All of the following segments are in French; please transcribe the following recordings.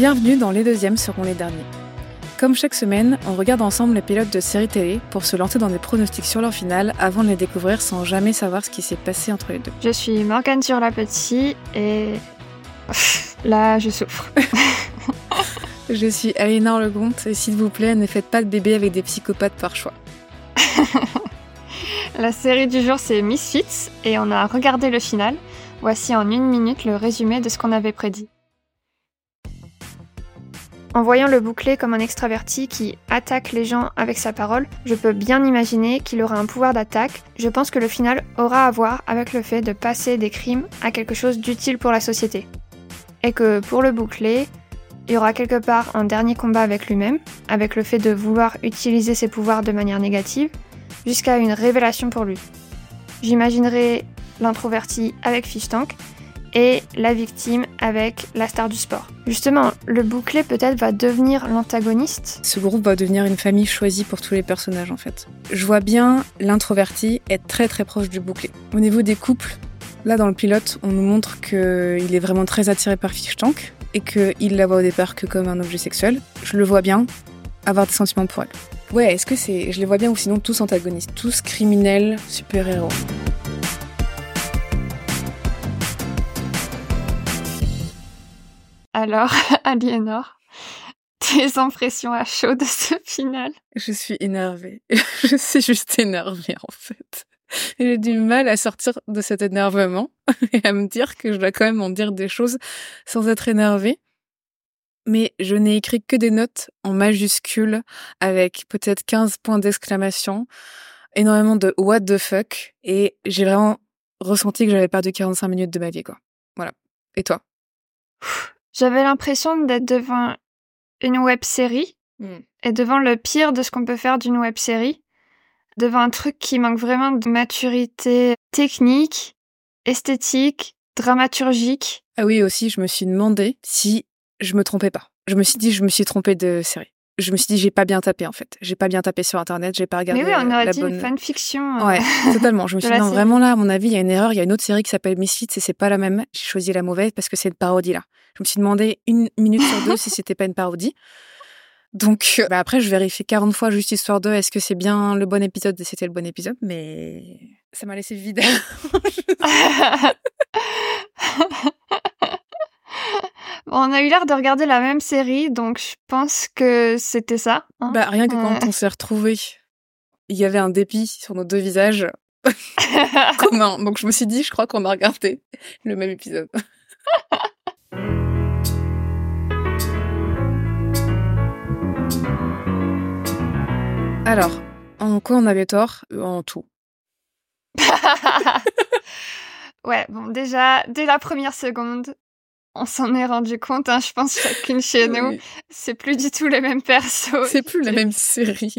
Bienvenue dans Les Deuxièmes seront les derniers. Comme chaque semaine, on regarde ensemble les pilotes de séries télé pour se lancer dans des pronostics sur leur finale avant de les découvrir sans jamais savoir ce qui s'est passé entre les deux. Je suis Morgane sur la petite et là je souffre. Je suis Alénor Lecomte et s'il vous plaît, ne faites pas de bébé avec des psychopathes par choix. la série du jour c'est Misfits et on a regardé le final. Voici en une minute le résumé de ce qu'on avait prédit. En voyant le bouclé comme un extraverti qui attaque les gens avec sa parole, je peux bien imaginer qu'il aura un pouvoir d'attaque. Je pense que le final aura à voir avec le fait de passer des crimes à quelque chose d'utile pour la société. Et que pour le bouclé, il y aura quelque part un dernier combat avec lui-même, avec le fait de vouloir utiliser ses pouvoirs de manière négative, jusqu'à une révélation pour lui. J'imaginerai l'introverti avec Fish Tank et la victime avec la star du sport. Justement, le bouclé peut-être va devenir l'antagoniste? Ce groupe va devenir une famille choisie pour tous les personnages en fait. Je vois bien l'introverti être très très proche du bouclé. Au niveau des couples, là dans le pilote, on nous montre qu'il est vraiment très attiré par Fish Tank et qu'il la voit au départ que comme un objet sexuel. Je le vois bien avoir des sentiments pour elle. Ouais, est-ce que c'est... Je les vois bien ou sinon tous antagonistes, tous criminels, super-héros. Alors, Aliénor, tes impressions à chaud de ce final? Je suis énervée. Je suis juste énervée en fait. J'ai du mal à sortir de cet énervement et à me dire que je dois quand même en dire des choses sans être énervée. Mais je n'ai écrit que des notes en majuscules avec peut-être 15 points d'exclamation, énormément de what the fuck et j'ai vraiment ressenti que j'avais perdu 45 minutes de ma vie quoi. Voilà. Et toi? J'avais l'impression d'être devant une web série hmm. et devant le pire de ce qu'on peut faire d'une web série, devant un truc qui manque vraiment de maturité technique, esthétique, dramaturgique. Ah oui, aussi, je me suis demandé si je me trompais pas. Je me suis dit, je me suis trompée de série je me suis dit j'ai pas bien tapé en fait. J'ai pas bien tapé sur internet, j'ai pas regardé. Mais oui, on aurait la dit bonne... fanfiction. Ouais, totalement. Je me suis dit non, vraiment là, à mon avis, il y a une erreur. Il y a une autre série qui s'appelle Misfits et c'est pas la même. J'ai choisi la mauvaise parce que c'est une parodie là. Je me suis demandé une minute sur deux si c'était pas une parodie. Donc bah après, je vérifie 40 fois juste histoire de est-ce que c'est bien le bon épisode et c'était le bon épisode, mais ça m'a laissé vide. on a eu l'air de regarder la même série, donc je pense que c'était ça. Hein. bah, rien que quand on s'est retrouvés, il y avait un dépit sur nos deux visages communs. Donc je me suis dit, je crois qu'on a regardé le même épisode. Alors, en quoi on avait tort En tout? ouais, bon, déjà, dès la première seconde, on s'en est rendu compte, hein, je pense, chacune chez nous. C'est plus du tout les mêmes persos. C'est plus la même série.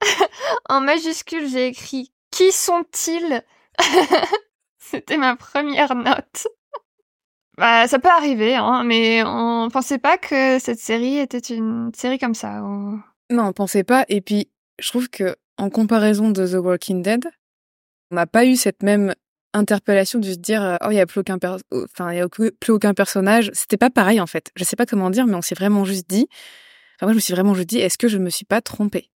en majuscule, j'ai écrit Qui sont-ils? C'était ma première note. Bah, ça peut arriver, hein, mais on pensait pas que cette série était une série comme ça. Non, on pensait pas. Et puis, je trouve que, en comparaison de The Walking Dead, on n'a pas eu cette même interpellation de se dire euh, oh il y a plus aucun enfin il y a plus aucun personnage c'était pas pareil en fait. Je sais pas comment dire mais on s'est vraiment juste dit enfin moi je me suis vraiment juste dit est-ce que je me suis pas trompée?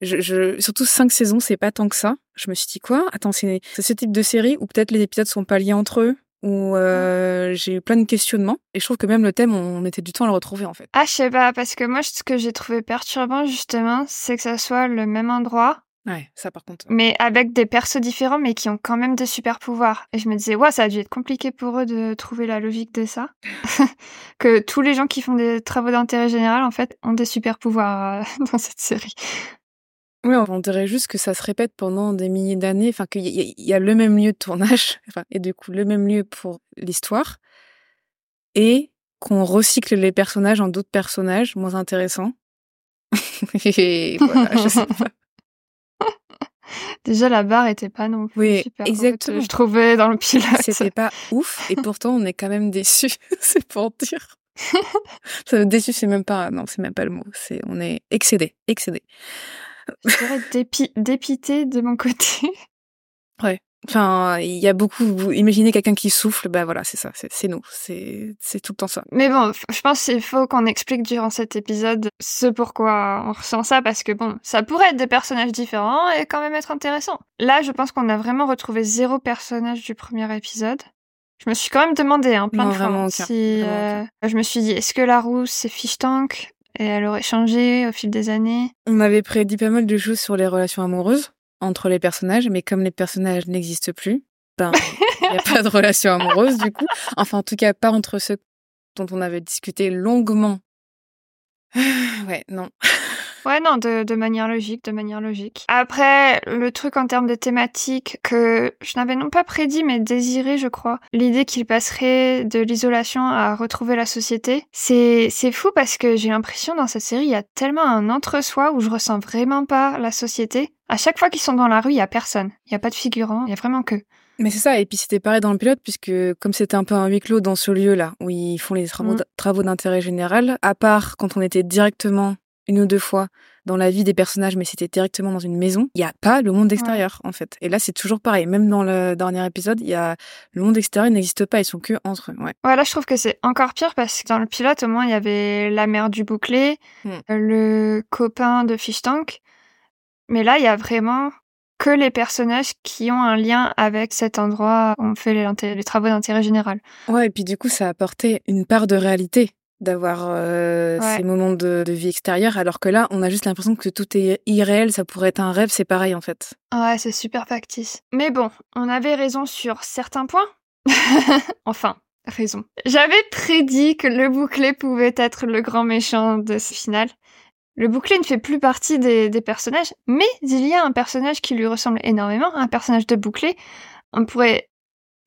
Je, je, surtout cinq saisons c'est pas tant que ça. Je me suis dit quoi? Attends c'est ce type de série où peut-être les épisodes sont pas liés entre eux où euh, j'ai eu plein de questionnements et je trouve que même le thème on était du temps à le retrouver en fait. Ah je sais pas parce que moi ce que j'ai trouvé perturbant justement c'est que ça soit le même endroit Ouais, ça par contre. Mais avec des persos différents, mais qui ont quand même des super pouvoirs. Et je me disais, ouais, ça a dû être compliqué pour eux de trouver la logique de ça. que tous les gens qui font des travaux d'intérêt général, en fait, ont des super pouvoirs euh, dans cette série. Oui, on dirait juste que ça se répète pendant des milliers d'années, enfin qu'il y, a le même lieu de tournage, et du coup le même lieu pour l'histoire, et qu'on recycle les personnages en d'autres personnages moins intéressants. et voilà, je sais pas. Déjà, la barre était pas non plus oui, super exactement. je trouvais dans le pilote. C'était pas ouf, et pourtant, on est quand même déçus. c'est pour dire. déçu, c'est même pas, non, c'est même pas le mot. C'est, on est excédé, excédé. Je dirais dépité de mon côté. Ouais. Enfin, il y a beaucoup. Vous imaginez quelqu'un qui souffle, bah voilà, c'est ça, c'est nous, c'est tout le temps ça. Mais bon, je pense qu'il faut qu'on explique durant cet épisode ce pourquoi on ressent ça, parce que bon, ça pourrait être des personnages différents et quand même être intéressant. Là, je pense qu'on a vraiment retrouvé zéro personnage du premier épisode. Je me suis quand même demandé hein, plein de fois si euh, je me suis dit est-ce que la rousse c'est Fish Tank? Et elle aurait changé au fil des années. On avait prédit pas mal de choses sur les relations amoureuses entre les personnages, mais comme les personnages n'existent plus, ben il n'y a pas de relation amoureuse du coup. Enfin, en tout cas, pas entre ceux dont on avait discuté longuement. ouais, non. Ouais, non, de, manière logique, de manière logique. Après, le truc en termes de thématique que je n'avais non pas prédit, mais désiré, je crois, l'idée qu'il passerait de l'isolation à retrouver la société, c'est, c'est fou parce que j'ai l'impression dans cette série, il y a tellement un entre-soi où je ressens vraiment pas la société. À chaque fois qu'ils sont dans la rue, il y a personne. Il y a pas de figurants, il y a vraiment que. Mais c'est ça, et puis c'était pareil dans le pilote, puisque comme c'était un peu un huis clos dans ce lieu-là, où ils font les travaux, mm. travaux d'intérêt général, à part quand on était directement une ou deux fois dans la vie des personnages, mais c'était directement dans une maison, il n'y a pas le monde extérieur, en fait. Et là, c'est toujours pareil. Même dans le dernier épisode, il y a le monde extérieur n'existe pas, ils sont que entre eux. Ouais. ouais là, je trouve que c'est encore pire parce que dans le pilote, au moins, il y avait la mère du bouclé, hmm. le copain de Fish Tank. Mais là, il y a vraiment que les personnages qui ont un lien avec cet endroit où on fait les, les travaux d'intérêt général. Ouais, et puis du coup, ça a apporté une part de réalité d'avoir euh, ces moments de, vie extérieure, alors que là, on a juste l'impression que tout est irréel, ça pourrait être un rêve, c'est pareil en fait. Ouais, c'est super factice. Mais bon, on avait raison sur certains points. enfin, raison. J'avais prédit que le bouclé pouvait être le grand méchant de ce final. Le bouclé ne fait plus partie des, des personnages, mais il y a un personnage qui lui ressemble énormément, un personnage de bouclé. On pourrait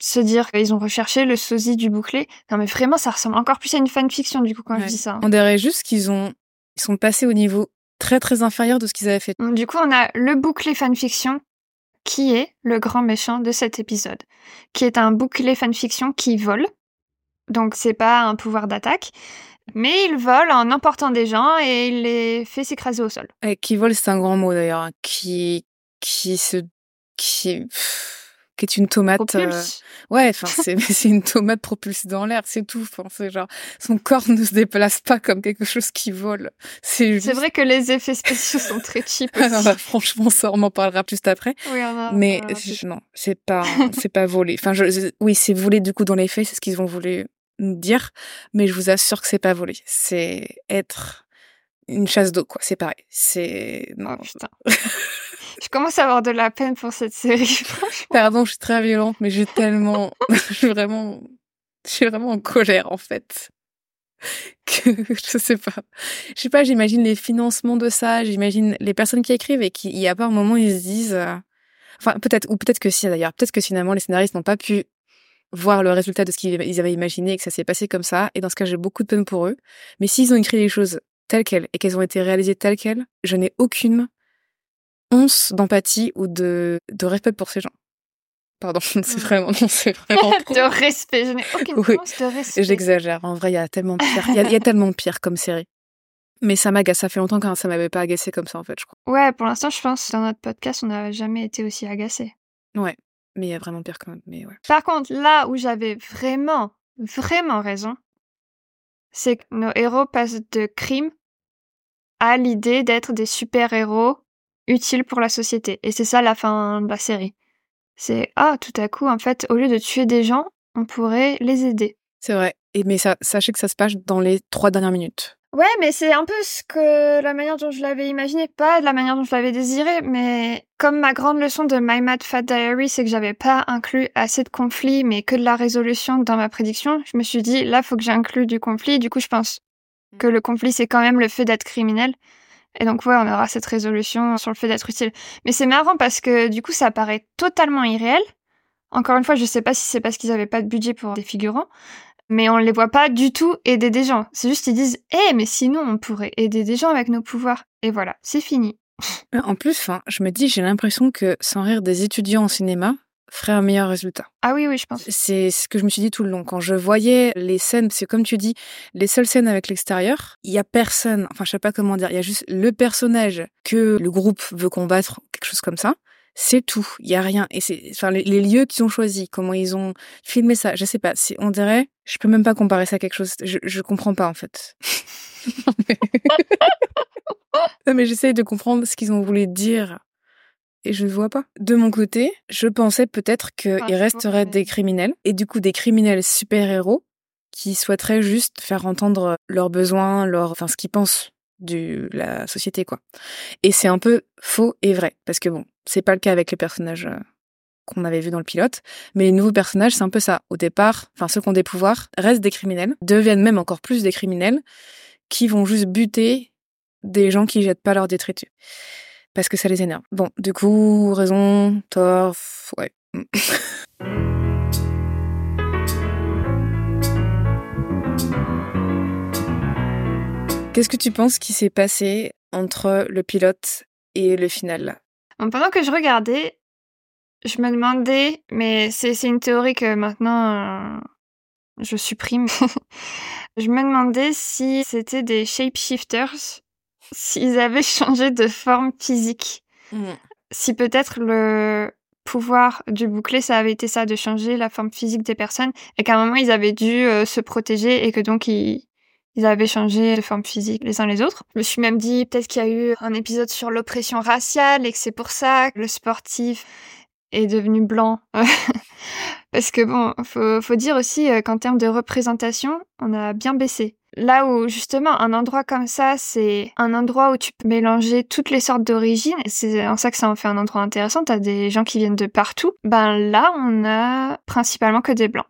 se dire qu'ils ont recherché le sosie du bouclé. Non mais vraiment, ça ressemble encore plus à une fanfiction du coup quand je dis ça. On dirait juste qu'ils ont ils sont passés au niveau très très inférieur de ce qu'ils avaient fait. Du coup, on a le bouclé fanfiction qui est le grand méchant de cet épisode, qui est un bouclé fanfiction qui vole. Donc c'est pas un pouvoir d'attaque, mais il vole en emportant des gens et il les fait s'écraser au sol. Et qui vole, c'est un grand mot d'ailleurs, hein. qui qui se qui qui est une tomate. Euh, ouais, enfin c'est c'est une tomate propulsée dans l'air, c'est tout. Enfin c'est genre son corps ne se déplace pas comme quelque chose qui vole. C'est juste... vrai que les effets spéciaux sont très cheap. Bah, franchement, ça on en parlera plus après. Oui, on a, Mais non, c'est pas c'est pas volé. Enfin je, oui c'est volé du coup dans les faits, c'est ce qu'ils ont voulu dire, mais je vous assure que c'est pas volé. C'est être une chasse d'eau quoi. C'est pareil. C'est non. Oh, putain. Je commence à avoir de la peine pour cette série. Pardon, je suis très violente, mais j'ai tellement, je suis vraiment, je suis vraiment en colère en fait. Que je sais pas, je sais pas. J'imagine les financements de ça. J'imagine les personnes qui écrivent et qui, il y a pas un moment ils se disent, euh, enfin peut-être ou peut-être que si d'ailleurs, peut-être que finalement les scénaristes n'ont pas pu voir le résultat de ce qu'ils avaient imaginé et que ça s'est passé comme ça. Et dans ce cas, j'ai beaucoup de peine pour eux. Mais s'ils ont écrit les choses telles quelles et qu'elles ont été réalisées telles quelles, je n'ai aucune once d'empathie ou de, de respect pour ces gens. Pardon, c'est vraiment, c'est vraiment. de respect, je n'ai aucune once de respect. J'exagère. En vrai, il y a tellement pire. Il y, a tellement pire comme série. Mais ça m'agace. Ça fait longtemps que ça m'avait pas agacé comme ça, en fait, je crois. Ouais, pour l'instant, je pense dans notre podcast, on n'a jamais été aussi agacé. Ouais. Mais il y a vraiment pire quand même. Mais ouais. Par contre, là où j'avais vraiment, vraiment raison, c'est que nos héros passent de crime à l'idée d'être des super-héros utile pour la société. Et c'est ça la fin de la série. C'est ah tout à coup en fait au lieu de tuer des gens, on pourrait les aider. C'est vrai. Et mais ça, sachez que ça se passe dans les trois dernières minutes. Ouais, mais c'est un peu ce que la manière dont je l'avais imaginé, pas de la manière dont je l'avais désiré, mais comme ma grande leçon de My Mad Fat Diary, c'est que j'avais pas inclus assez de conflits, mais que de la résolution dans ma prédiction. Je me suis dit là, faut que j'inclue du conflit. Du coup, je pense mm. que le conflit, c'est quand même le fait d'être criminel. Et donc ouais, on aura cette résolution sur le fait d'être utile. Mais c'est marrant parce que du coup, ça paraît totalement irréel. Encore une fois, je sais pas si c'est parce qu'ils avaient pas de budget pour des figurants, mais on les voit pas du tout aider des gens. C'est juste ils disent "Eh, mais sinon on pourrait aider des gens avec nos pouvoirs." Et voilà, c'est fini. En plus, je me dis, j'ai l'impression que sans rire des étudiants en cinéma, ferait un meilleur résultat. Ah oui, oui, je pense. C'est ce que je me suis dit tout le long. Quand je voyais les scènes, c'est comme tu dis, les seules scènes avec l'extérieur, il y a personne, enfin je sais pas comment dire, il y a juste le personnage que le groupe veut combattre, quelque chose comme ça. C'est tout. Il y a rien. Et c'est, enfin, les, les lieux qu'ils ont choisis, comment ils ont filmé ça, je sais pas. C'est, on dirait, je peux même pas comparer ça à quelque chose. Je, je comprends pas en fait. non mais j'essaye de comprendre ce qu'ils ont voulu dire et je ne vois pas. De mon côté, je pensais peut-être qu'il je resterait des criminels, et du coup des criminels super-héros qui souhaiteraient juste faire entendre leurs besoins, leur, enfin ce qu'ils pensent de la société, quoi. Et c'est un peu faux et vrai, parce que bon, c'est pas le cas avec les personnages euh, qu'on avait vus dans le pilote, mais les nouveaux personnages, c'est un peu ça. Au départ, enfin ceux qui ont des pouvoirs restent des criminels, deviennent même encore plus des criminels, qui vont juste buter des gens qui jettent pas leur détritus parce que ça les énerve. Bon, du coup, raison, tort, ouais. Qu'est-ce que tu penses qui s'est passé entre le pilote et le final? Bon, pendant que je regardais, je me demandais, mais c'est c'est une théorie que maintenant euh, je supprime. je me demandais si c'était des shapeshifters, s'ils avaient changé de forme physique. Si peut-être le pouvoir du bouclier, ça avait été ça, de changer la forme physique des personnes, et qu'à un moment, ils avaient dû euh, se protéger et que donc ils, ils avaient changé de forme physique les uns les autres. Je me suis même dit peut-être qu'il y a eu un épisode sur l'oppression raciale et que c'est pour ça que le sportif est devenu blanc. Parce que bon, faut, faut dire aussi euh, qu'en termes de représentation, on a bien baissé. Là où justement un endroit comme ça, c'est un endroit où tu peux mélanger toutes les sortes d'origines, et c'est en ça que ça en fait un endroit intéressant, t'as des gens qui viennent de partout. Ben là, on a principalement que des blancs.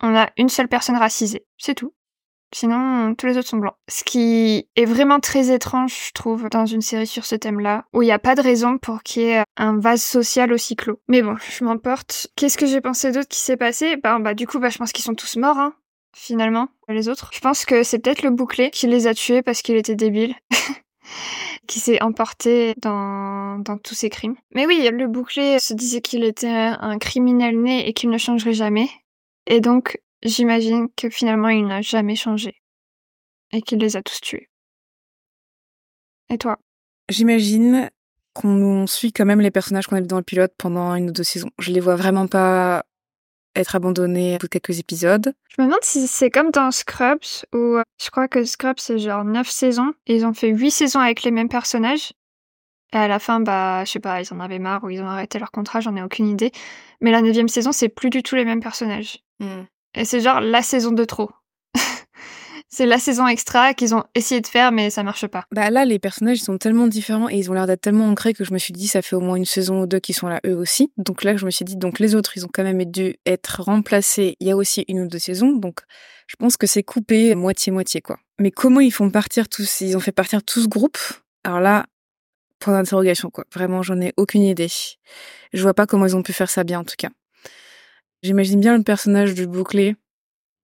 On a une seule personne racisée, c'est tout. Sinon, tous les autres sont blancs. Ce qui est vraiment très étrange, je trouve, dans une série sur ce thème-là, où il n'y a pas de raison pour qu'il y ait un vase social aussi clos. Mais bon, je m'emporte. Qu'est-ce que j'ai pensé d'autre qui s'est passé? Bah, bah, du coup, bah, je pense qu'ils sont tous morts, hein, finalement, les autres. Je pense que c'est peut-être le bouclé qui les a tués parce qu'il était débile. qui s'est emporté dans, dans tous ces crimes. Mais oui, le bouclé se disait qu'il était un criminel né et qu'il ne changerait jamais. Et donc, j'imagine que finalement, il n'a jamais changé. Et qu'il les a tous tués. Et toi? J'imagine qu'on suit quand même les personnages qu'on a vus dans le pilote pendant une ou deux saisons. Je les vois vraiment pas être abandonnés au bout de quelques épisodes. Je me demande si c'est comme dans Scrubs, où euh, je crois que Scrubs, c'est genre 9 saisons, et ils ont fait 8 saisons avec les mêmes personnages. Et à la fin, bah, je sais pas, ils en avaient marre ou ils ont arrêté leur contrat, j'en ai aucune idée. Mais la neuvième saison, c'est plus du tout les mêmes personnages. Et c'est genre la saison de trop. c'est la saison extra qu'ils ont essayé de faire, mais ça marche pas. Bah là, les personnages sont tellement différents et ils ont l'air d'être tellement ancrés que je me suis dit, ça fait au moins une saison ou deux qui sont là eux aussi. Donc là, je me suis dit, donc les autres, ils ont quand même dû être remplacés. Il y a aussi une ou deux saisons, donc je pense que c'est coupé moitié-moitié, quoi. Mais comment ils font partir tous Ils ont fait partir tout ce groupe? Alors là, point d'interrogation, quoi. Vraiment, j'en ai aucune idée. Je vois pas comment ils ont pu faire ça bien, en tout cas. J'imagine bien le personnage du bouclé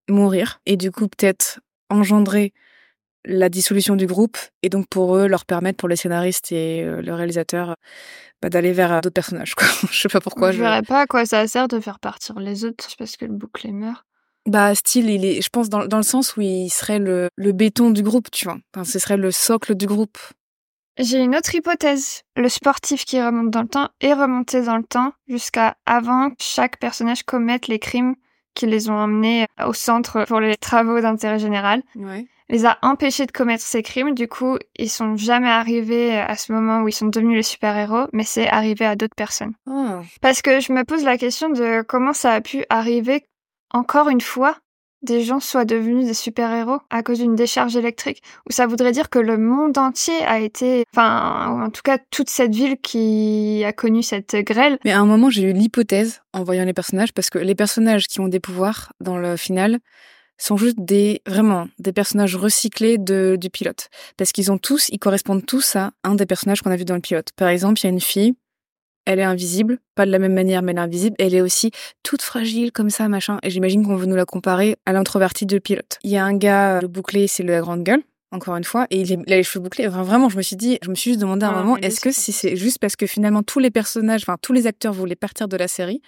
mourir et du coup peut-être engendrer la dissolution du groupe et donc pour eux leur permettre pour les scénaristes et euh, le réalisateur bah, d'aller vers euh, d'autres personnages quoi. je sais pas pourquoi. je je- verrais pas à quoi ça sert de faire partir les autres parce que le bouclier meurt. Bah style il est je pense dans, dans le sens où il serait le, le béton du groupe tu vois. Enfin, ce serait le socle du groupe. J'ai une autre hypothèse. Le sportif qui remonte dans le temps est remonté dans le temps jusqu'à avant que chaque personnage commette les crimes qui les ont emmenés au centre pour les travaux d'intérêt général. Ouais. Les a empêchés de commettre ces crimes. Du coup, ils sont jamais arrivés à ce moment où ils sont devenus les super-héros, mais c'est arrivé à d'autres personnes. Oh. Parce que je me pose la question de comment ça a pu arriver encore une fois des gens soient devenus des super-héros à cause d'une décharge électrique? Ou ça voudrait dire que le monde entier a été, enfin, en tout cas toute cette ville qui a connu cette grêle? Mais à un moment, j'ai eu l'hypothèse en voyant les personnages, parce que les personnages qui ont des pouvoirs dans le final sont juste des, vraiment, des personnages recyclés de, du pilote. Parce qu'ils ont tous, ils correspondent tous à un des personnages qu'on a vu dans le pilote. Par exemple, il y a une fille, elle est invisible, pas de la même manière, mais elle est invisible. Elle est aussi toute fragile comme ça, machin. Et j'imagine qu'on veut nous la comparer à l'introvertie du pilote. Il y a un gars, le bouclé, c'est la grande gueule. Encore une fois, et il, est- il a les cheveux bouclés. Enfin, vraiment, je me suis dit, je me suis juste demandé à un Ah, moment, est-ce que c'est si c'est juste parce que finalement tous les personnages, enfin tous les acteurs voulaient partir de la série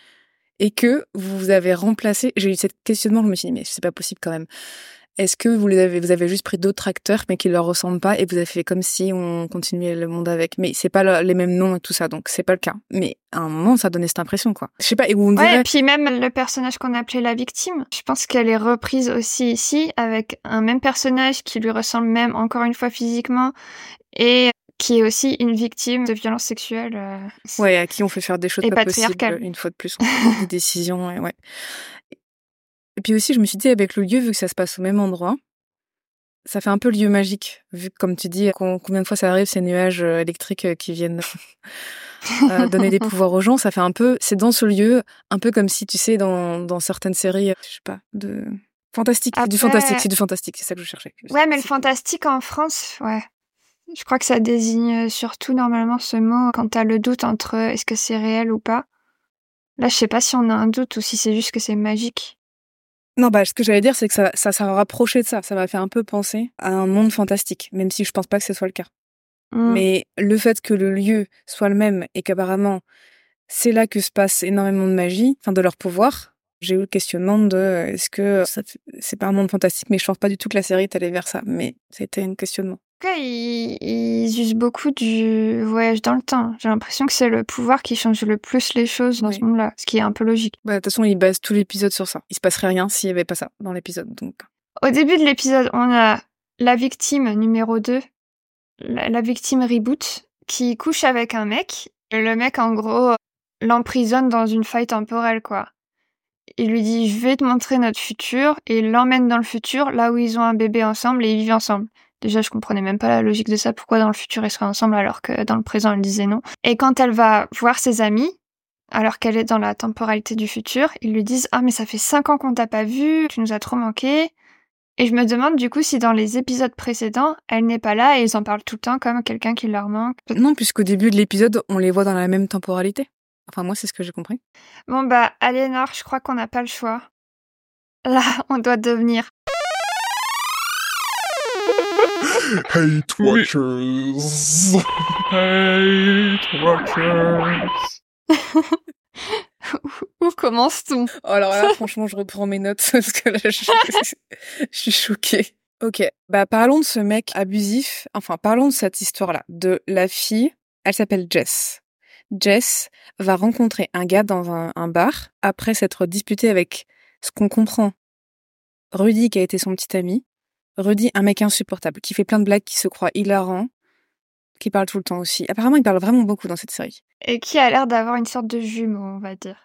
et que vous avez remplacé, j'ai eu cette questionnement, je me suis dit, mais c'est pas possible quand même. Est-ce que vous les avez, vous avez juste pris d'autres acteurs mais qui leur ressemblent pas et vous avez fait comme si on continuait le monde avec? Mais c'est pas le- les mêmes noms et tout ça, donc c'est pas le cas. Mais à un moment, ça donnait cette impression, quoi. Je sais pas, et où on Ouais, dirait, et puis même le personnage qu'on appelait la victime, je pense qu'elle est reprise aussi ici avec un même personnage qui lui ressemble même encore une fois physiquement et qui est aussi une victime de violences sexuelles. euh, ouais, à qui on fait faire des choses Et pas possibles une fois de plus, on prend des décisions, et ouais. Et puis aussi, je me suis dit, avec le lieu, vu que ça se passe au même endroit, ça fait un peu lieu magique, vu que, comme tu dis, com- combien de fois ça arrive, ces nuages euh, électriques euh, qui viennent euh, donner des pouvoirs aux gens, ça fait un peu, c'est dans ce lieu, un peu comme si, tu sais, dans, dans certaines séries, je sais pas, de fantastique, du fantastique, c'est du fantastique, c'est ça que je cherchais. Ouais, mais le fantastique en France, ouais. Je crois que ça désigne surtout normalement ce mot quand t'as le doute entre est-ce que c'est réel ou pas. Là, je sais pas si on a un doute ou si c'est juste que c'est magique. Non, bah, ce que j'allais dire, c'est que ça, ça s'est rapproché de ça. Ça m'a fait un peu penser à un monde fantastique, même si je pense pas que ce soit le cas. Hmm. Mais le fait que le lieu soit le même et qu'apparemment c'est là que se passe énormément de magie, enfin de leur pouvoir, j'ai eu le questionnement de euh, est-ce que c'est pas un monde fantastique, mais je pense pas du tout que la série est allée vers ça. Mais c'était un questionnement. En tout cas, ils, ils usent beaucoup du voyage dans le temps. J'ai l'impression que c'est le pouvoir qui change le plus les choses dans Oui. ce monde-là, ce qui est un peu logique. Bah, de toute façon, ils basent tout l'épisode sur ça. Il se passerait rien s'il y avait pas ça dans l'épisode. Donc, Au début de l'épisode, on a la victime numéro 2, la, la victime reboot, qui couche avec un mec. Et le mec, en gros, l'emprisonne dans une faille temporelle, quoi. Il lui dit, je vais te montrer notre futur, et il l'emmène dans le futur, là où ils ont un bébé ensemble et ils vivent ensemble. Déjà, je comprenais même pas la logique de ça, pourquoi dans le futur ils seraient ensemble alors que dans le présent elle disait non? Et quand elle va voir ses amis, alors qu'elle est dans la temporalité du futur, ils lui disent Ah, mais ça fait cinq ans qu'on t'a pas vu, tu nous as trop manqué. Et je me demande du coup si dans les épisodes précédents, elle n'est pas là et ils en parlent tout le temps comme quelqu'un qui leur manque. non, puisqu'au début de l'épisode, on les voit dans la même temporalité. Enfin, moi, c'est ce que j'ai compris. Bon bah, Aliénor, je crois qu'on n'a pas le choix. Là, on doit devenir. Hate Watchers. Hate Watchers. Où commence-t-on? Oh, alors là, franchement, je reprends mes notes parce que là, je, je suis choquée. Ok, bah parlons de ce mec abusif. Enfin, parlons de cette histoire-là. De la fille, elle s'appelle Jess. Jess va rencontrer un gars dans un, un bar après s'être disputée avec ce qu'on comprend. Rudy, qui a été son petit ami. Rudy, un mec insupportable, qui fait plein de blagues, qui se croit hilarant, qui parle tout le temps aussi. Apparemment, il parle vraiment beaucoup dans cette série. Et qui a l'air d'avoir une sorte de jumeau, on va dire.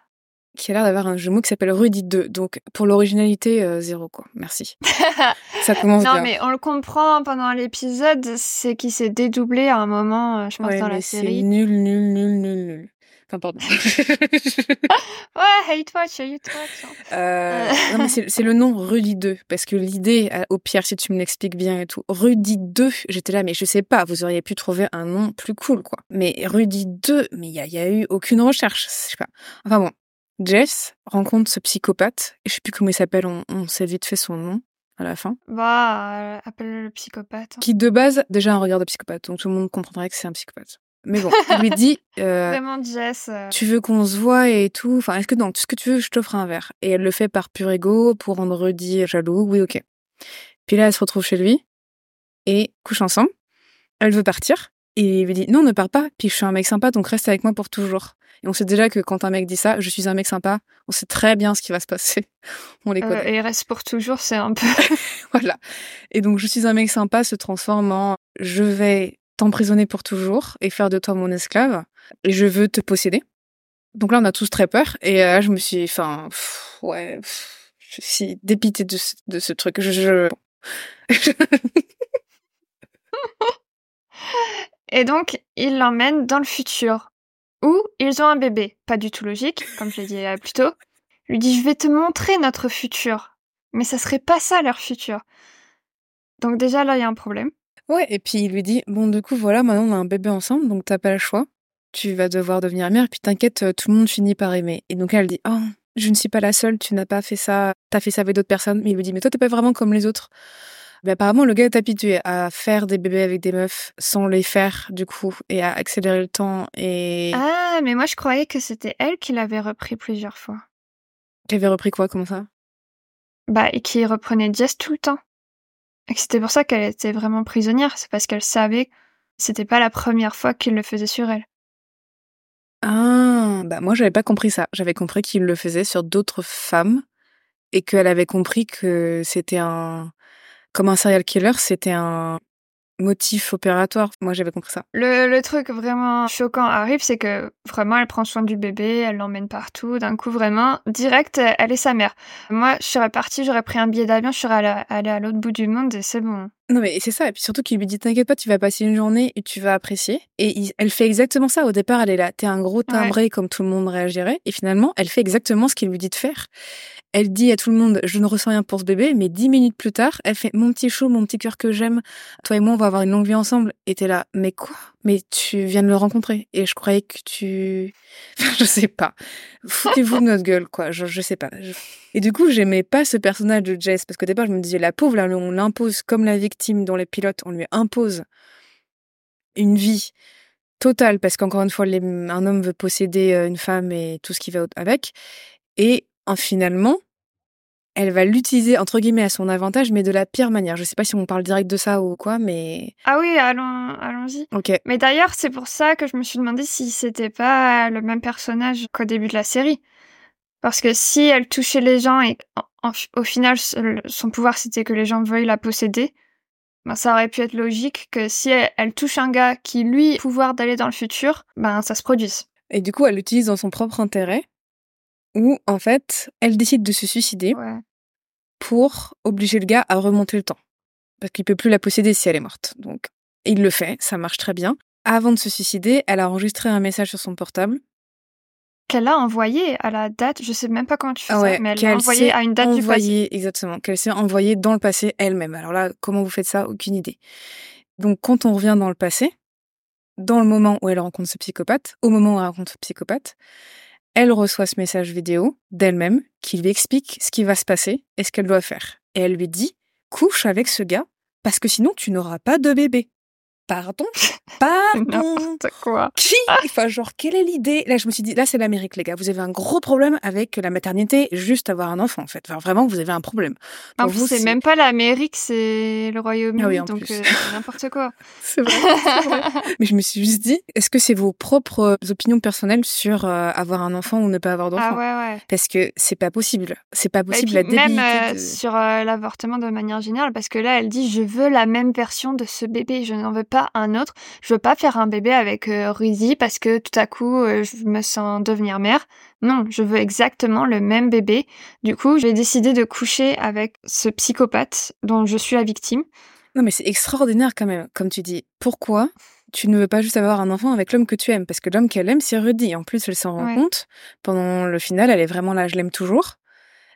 qui a l'air d'avoir un jumeau qui s'appelle Rudy 2. Donc, pour l'originalité, euh, zéro, quoi. Merci. Ça commence non, bien. mais on le comprend pendant l'épisode, c'est qu'il s'est dédoublé à un moment, euh, je pense, Ouais, dans mais la c'est série. nul, nul, nul, nul, nul. Pardon. Ouais, hate watch, hate watch. Euh, non, mais c'est c'est le nom Rudy 2. Parce que l'idée, euh, au pire, si tu me l'expliques bien et tout, Rudy 2, j'étais là, mais je sais pas, vous auriez pu trouver un nom plus cool, quoi. Mais Rudy 2, mais il y a, y a eu aucune recherche, je sais pas. Enfin bon, Jess rencontre ce psychopathe, et je sais plus comment il s'appelle, on, on sait vite fait son nom à la fin. Bah, euh, appelle le psychopathe. Qui de base, déjà un regard de psychopathe, donc tout le monde comprendrait que c'est un psychopathe. Mais bon, il lui dit, euh, Vraiment, Jess. euh, tu veux qu'on se voit et tout. Enfin, est-ce que non, tout ce que tu veux, je t'offre un verre. Et elle le fait par pur ego pour rendre Rudy jaloux. Oui, ok. Puis là, elle se retrouve chez lui et couche ensemble. Elle veut partir et il lui dit non, ne pars pas. Puis je suis un mec sympa, donc reste avec moi pour toujours. Et on sait déjà que quand un mec dit ça, je suis un mec sympa, on sait très bien ce qui va se passer. On les euh, connaît. et reste pour toujours, c'est un peu. Voilà. Et donc, je suis un mec sympa se transforme en je vais t'emprisonner pour toujours et faire de toi mon esclave et je veux te posséder. Donc là, on a tous très peur et euh, là, je me suis, enfin, ouais, je suis dépitée de ce, de ce truc. Je... Et donc, il l'emmène dans le futur, où ils ont un bébé. Pas du tout logique, comme je l'ai dit euh, plus tôt. Il lui dit, je vais te montrer notre futur. Mais ça serait pas ça leur futur. Donc déjà, là, il y a un problème. Ouais, et puis il lui dit, bon, du coup, voilà, maintenant on a un bébé ensemble, donc t'as pas le choix. Tu vas devoir devenir mère, puis t'inquiète, euh, tout le monde finit par aimer. Et donc elle dit, oh, je ne suis pas la seule, tu n'as pas fait ça, t'as fait ça avec d'autres personnes. Mais il lui dit, mais toi, t'es pas vraiment comme les autres. Mais apparemment, le gars est habitué à faire des bébés avec des meufs sans les faire, du coup, et à accélérer le temps et Ah, mais moi, je croyais que c'était elle qui l'avait repris plusieurs fois. qui avait repris quoi, comment ça? Bah, et qui reprenait Jess tout le temps. C'était pour ça qu'elle était vraiment prisonnière, c'est parce qu'elle savait que c'était pas la première fois qu'il le faisait sur elle. Ah, bah moi j'avais pas compris ça. J'avais compris qu'il le faisait sur d'autres femmes et qu'elle avait compris que c'était un comme un serial killer, c'était un motif opératoire. Moi, j'avais compris ça. Le, truc vraiment choquant arrive, c'est que vraiment, elle prend soin du bébé, elle l'emmène partout. D'un coup, vraiment, direct, elle est sa mère. Moi, je serais partie, j'aurais pris un billet d'avion, je serais allée, à l'autre bout du monde et c'est bon. Non, mais c'est ça. Et puis surtout qu'il lui dit, t'inquiète pas, tu vas passer une journée et tu vas apprécier. Et elle fait exactement ça. Au départ, elle est là, t'es un gros timbré comme tout le monde réagirait. Et finalement, elle fait exactement ce qu'il lui dit de faire. Elle dit à tout le monde, je ne ressens rien pour ce bébé, mais dix minutes plus tard, elle fait, mon petit chou, mon petit cœur que j'aime, toi et moi, on va avoir une longue vie ensemble. Et t'es là, mais quoi? Mais tu viens de le rencontrer. Et je croyais que tu, je sais pas. Foutez-vous de notre gueule, quoi. Je, je sais pas. Et du coup, j'aimais pas ce personnage de Jess, parce qu'au départ, je me disais, la pauvre, là, on l'impose comme la victime dans les pilotes, on lui impose une vie totale, parce qu'encore une fois, un homme veut posséder euh, une femme et tout ce qui va avec. Et finalement, elle va l'utiliser entre guillemets à son avantage, mais de la pire manière. Je sais pas si on parle direct de ça ou quoi, mais ah oui, allons, allons-y. Ok. Mais d'ailleurs, c'est pour ça que je me suis demandé si c'était pas le même personnage qu'au début de la série, parce que si elle touchait les gens et au final son pouvoir c'était que les gens veuillent la posséder, ben ça aurait pu être logique que si elle, touche un gars qui lui a le pouvoir d'aller dans le futur, ben ça se produise. Et du coup, elle l'utilise dans son propre intérêt où en fait, elle décide de se suicider pour obliger le gars à remonter le temps. Parce qu'il peut plus la posséder si elle est morte. Donc, il le fait, ça marche très bien. Avant de se suicider, elle a enregistré un message sur son portable. Qu'elle a envoyé à la date, je sais même pas comment tu fais ça, mais elle l'a envoyé à une date du passé. Exactement, qu'elle s'est envoyée dans le passé elle-même. Alors là, comment vous faites ça? Aucune idée. Donc quand on revient dans le passé, dans le moment où elle rencontre ce psychopathe, au moment où elle rencontre ce psychopathe, elle reçoit ce message vidéo d'elle-même qui lui explique ce qui va se passer et ce qu'elle doit faire. Et elle lui dit, couche avec ce gars parce que sinon tu n'auras pas de bébé. Pardon? Pardon quoi Qui? Enfin, genre, quelle est l'idée? Là, je me suis dit, là, c'est l'Amérique, les gars. Vous avez un gros problème avec la maternité, juste avoir un enfant, en fait. Enfin, vraiment, vous avez un problème. En vous, c'est même pas l'Amérique, c'est le Royaume-Uni, ah donc euh, n'importe quoi. c'est vrai, vrai, Mais je me suis juste dit, est-ce que c'est vos propres opinions personnelles sur euh, avoir un enfant ou ne pas avoir d'enfant? Ah ouais, ouais. Parce que c'est pas possible. C'est pas possible la Même euh, sur l'avortement de manière générale, parce que là, elle dit, je veux la même version de ce bébé, je n'en veux pas un autre. Je veux pas faire un bébé avec euh, Rudy parce que tout à coup euh, je me sens devenir mère. Non, je veux exactement le même bébé. Du coup, j'ai décidé de coucher avec ce psychopathe dont je suis la victime. Non mais c'est extraordinaire quand même, comme tu dis. Pourquoi tu ne veux pas juste avoir un enfant avec l'homme que tu aimes? Parce que l'homme qu'elle aime, c'est Rudy. En plus, elle s'en rend compte. Pendant le final, elle est vraiment là, je l'aime toujours.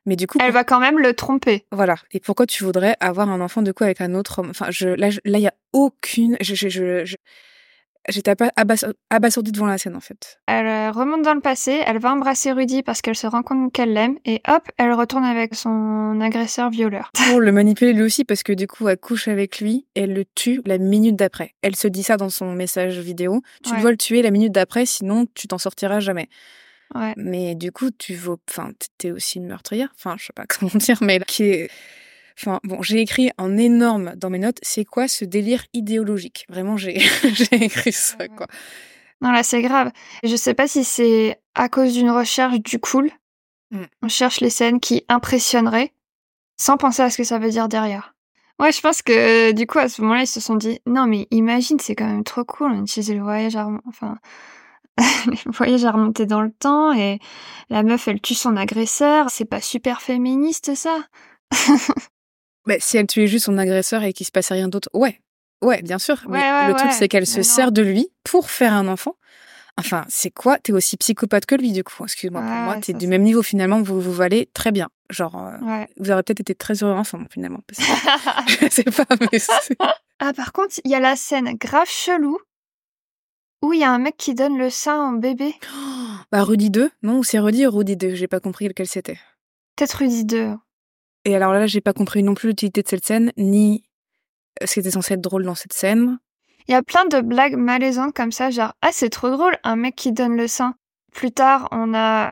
Mais du coup, elle va quand même le tromper. Voilà. Et pourquoi tu voudrais avoir un enfant de quoi avec un autre homme? Enfin, je, là, il y a aucune. Je, je, je, J'étais abasourdie devant la scène en fait. Elle euh, remonte dans le passé, elle va embrasser Rudy parce qu'elle se rend compte qu'elle l'aime et hop, elle retourne avec son agresseur violeur. Pour le manipuler lui aussi parce que du coup elle couche avec lui et elle le tue la minute d'après. Elle se dit ça dans son message vidéo. Tu dois le tuer la minute d'après sinon tu t'en sortiras jamais. Mais du coup, tu vaux, enfin, t'es aussi une meurtrière. Enfin, je sais pas comment dire, mais qui est, enfin, bon, j'ai écrit en énorme dans mes notes, c'est quoi ce délire idéologique? Vraiment, j'ai, écrit ça, quoi. Non, là, c'est grave. Je sais pas si c'est à cause d'une recherche du cool. Mmh. On cherche les scènes qui impressionneraient, sans penser à ce que ça veut dire derrière. Ouais, je pense que du coup, à ce moment-là, ils se sont dit, non, mais imagine, c'est quand même trop cool, on utilise le voyage, enfin, le voyage à remonter dans le temps et la meuf elle tue son agresseur, c'est pas super féministe ça? Mais si elle tuait juste son agresseur et qu'il se passait rien d'autre, ouais, ouais, bien sûr. mais le truc c'est qu'elle se sert de lui pour faire un enfant. Enfin, c'est quoi? T'es aussi psychopathe que lui du coup. Excuse-moi, pour moi t'es du même niveau finalement. Vous vous valez très bien. Genre, euh, vous aurez peut-être été très heureux ensemble finalement. je sais pas, mais ah par contre, il y a la scène grave chelou où il y a un mec qui donne le sein au bébé? bah Rudy 2, non? C'est Rudy ou Rudy 2 J'ai pas compris lequel c'était. Peut-être Rudy 2. Et alors là, j'ai pas compris non plus l'utilité de cette scène, ni ce qui était censé être drôle dans cette scène. Il y a plein de blagues malaisantes comme ça, genre ah c'est trop drôle, un mec qui donne le sein. Plus tard, on a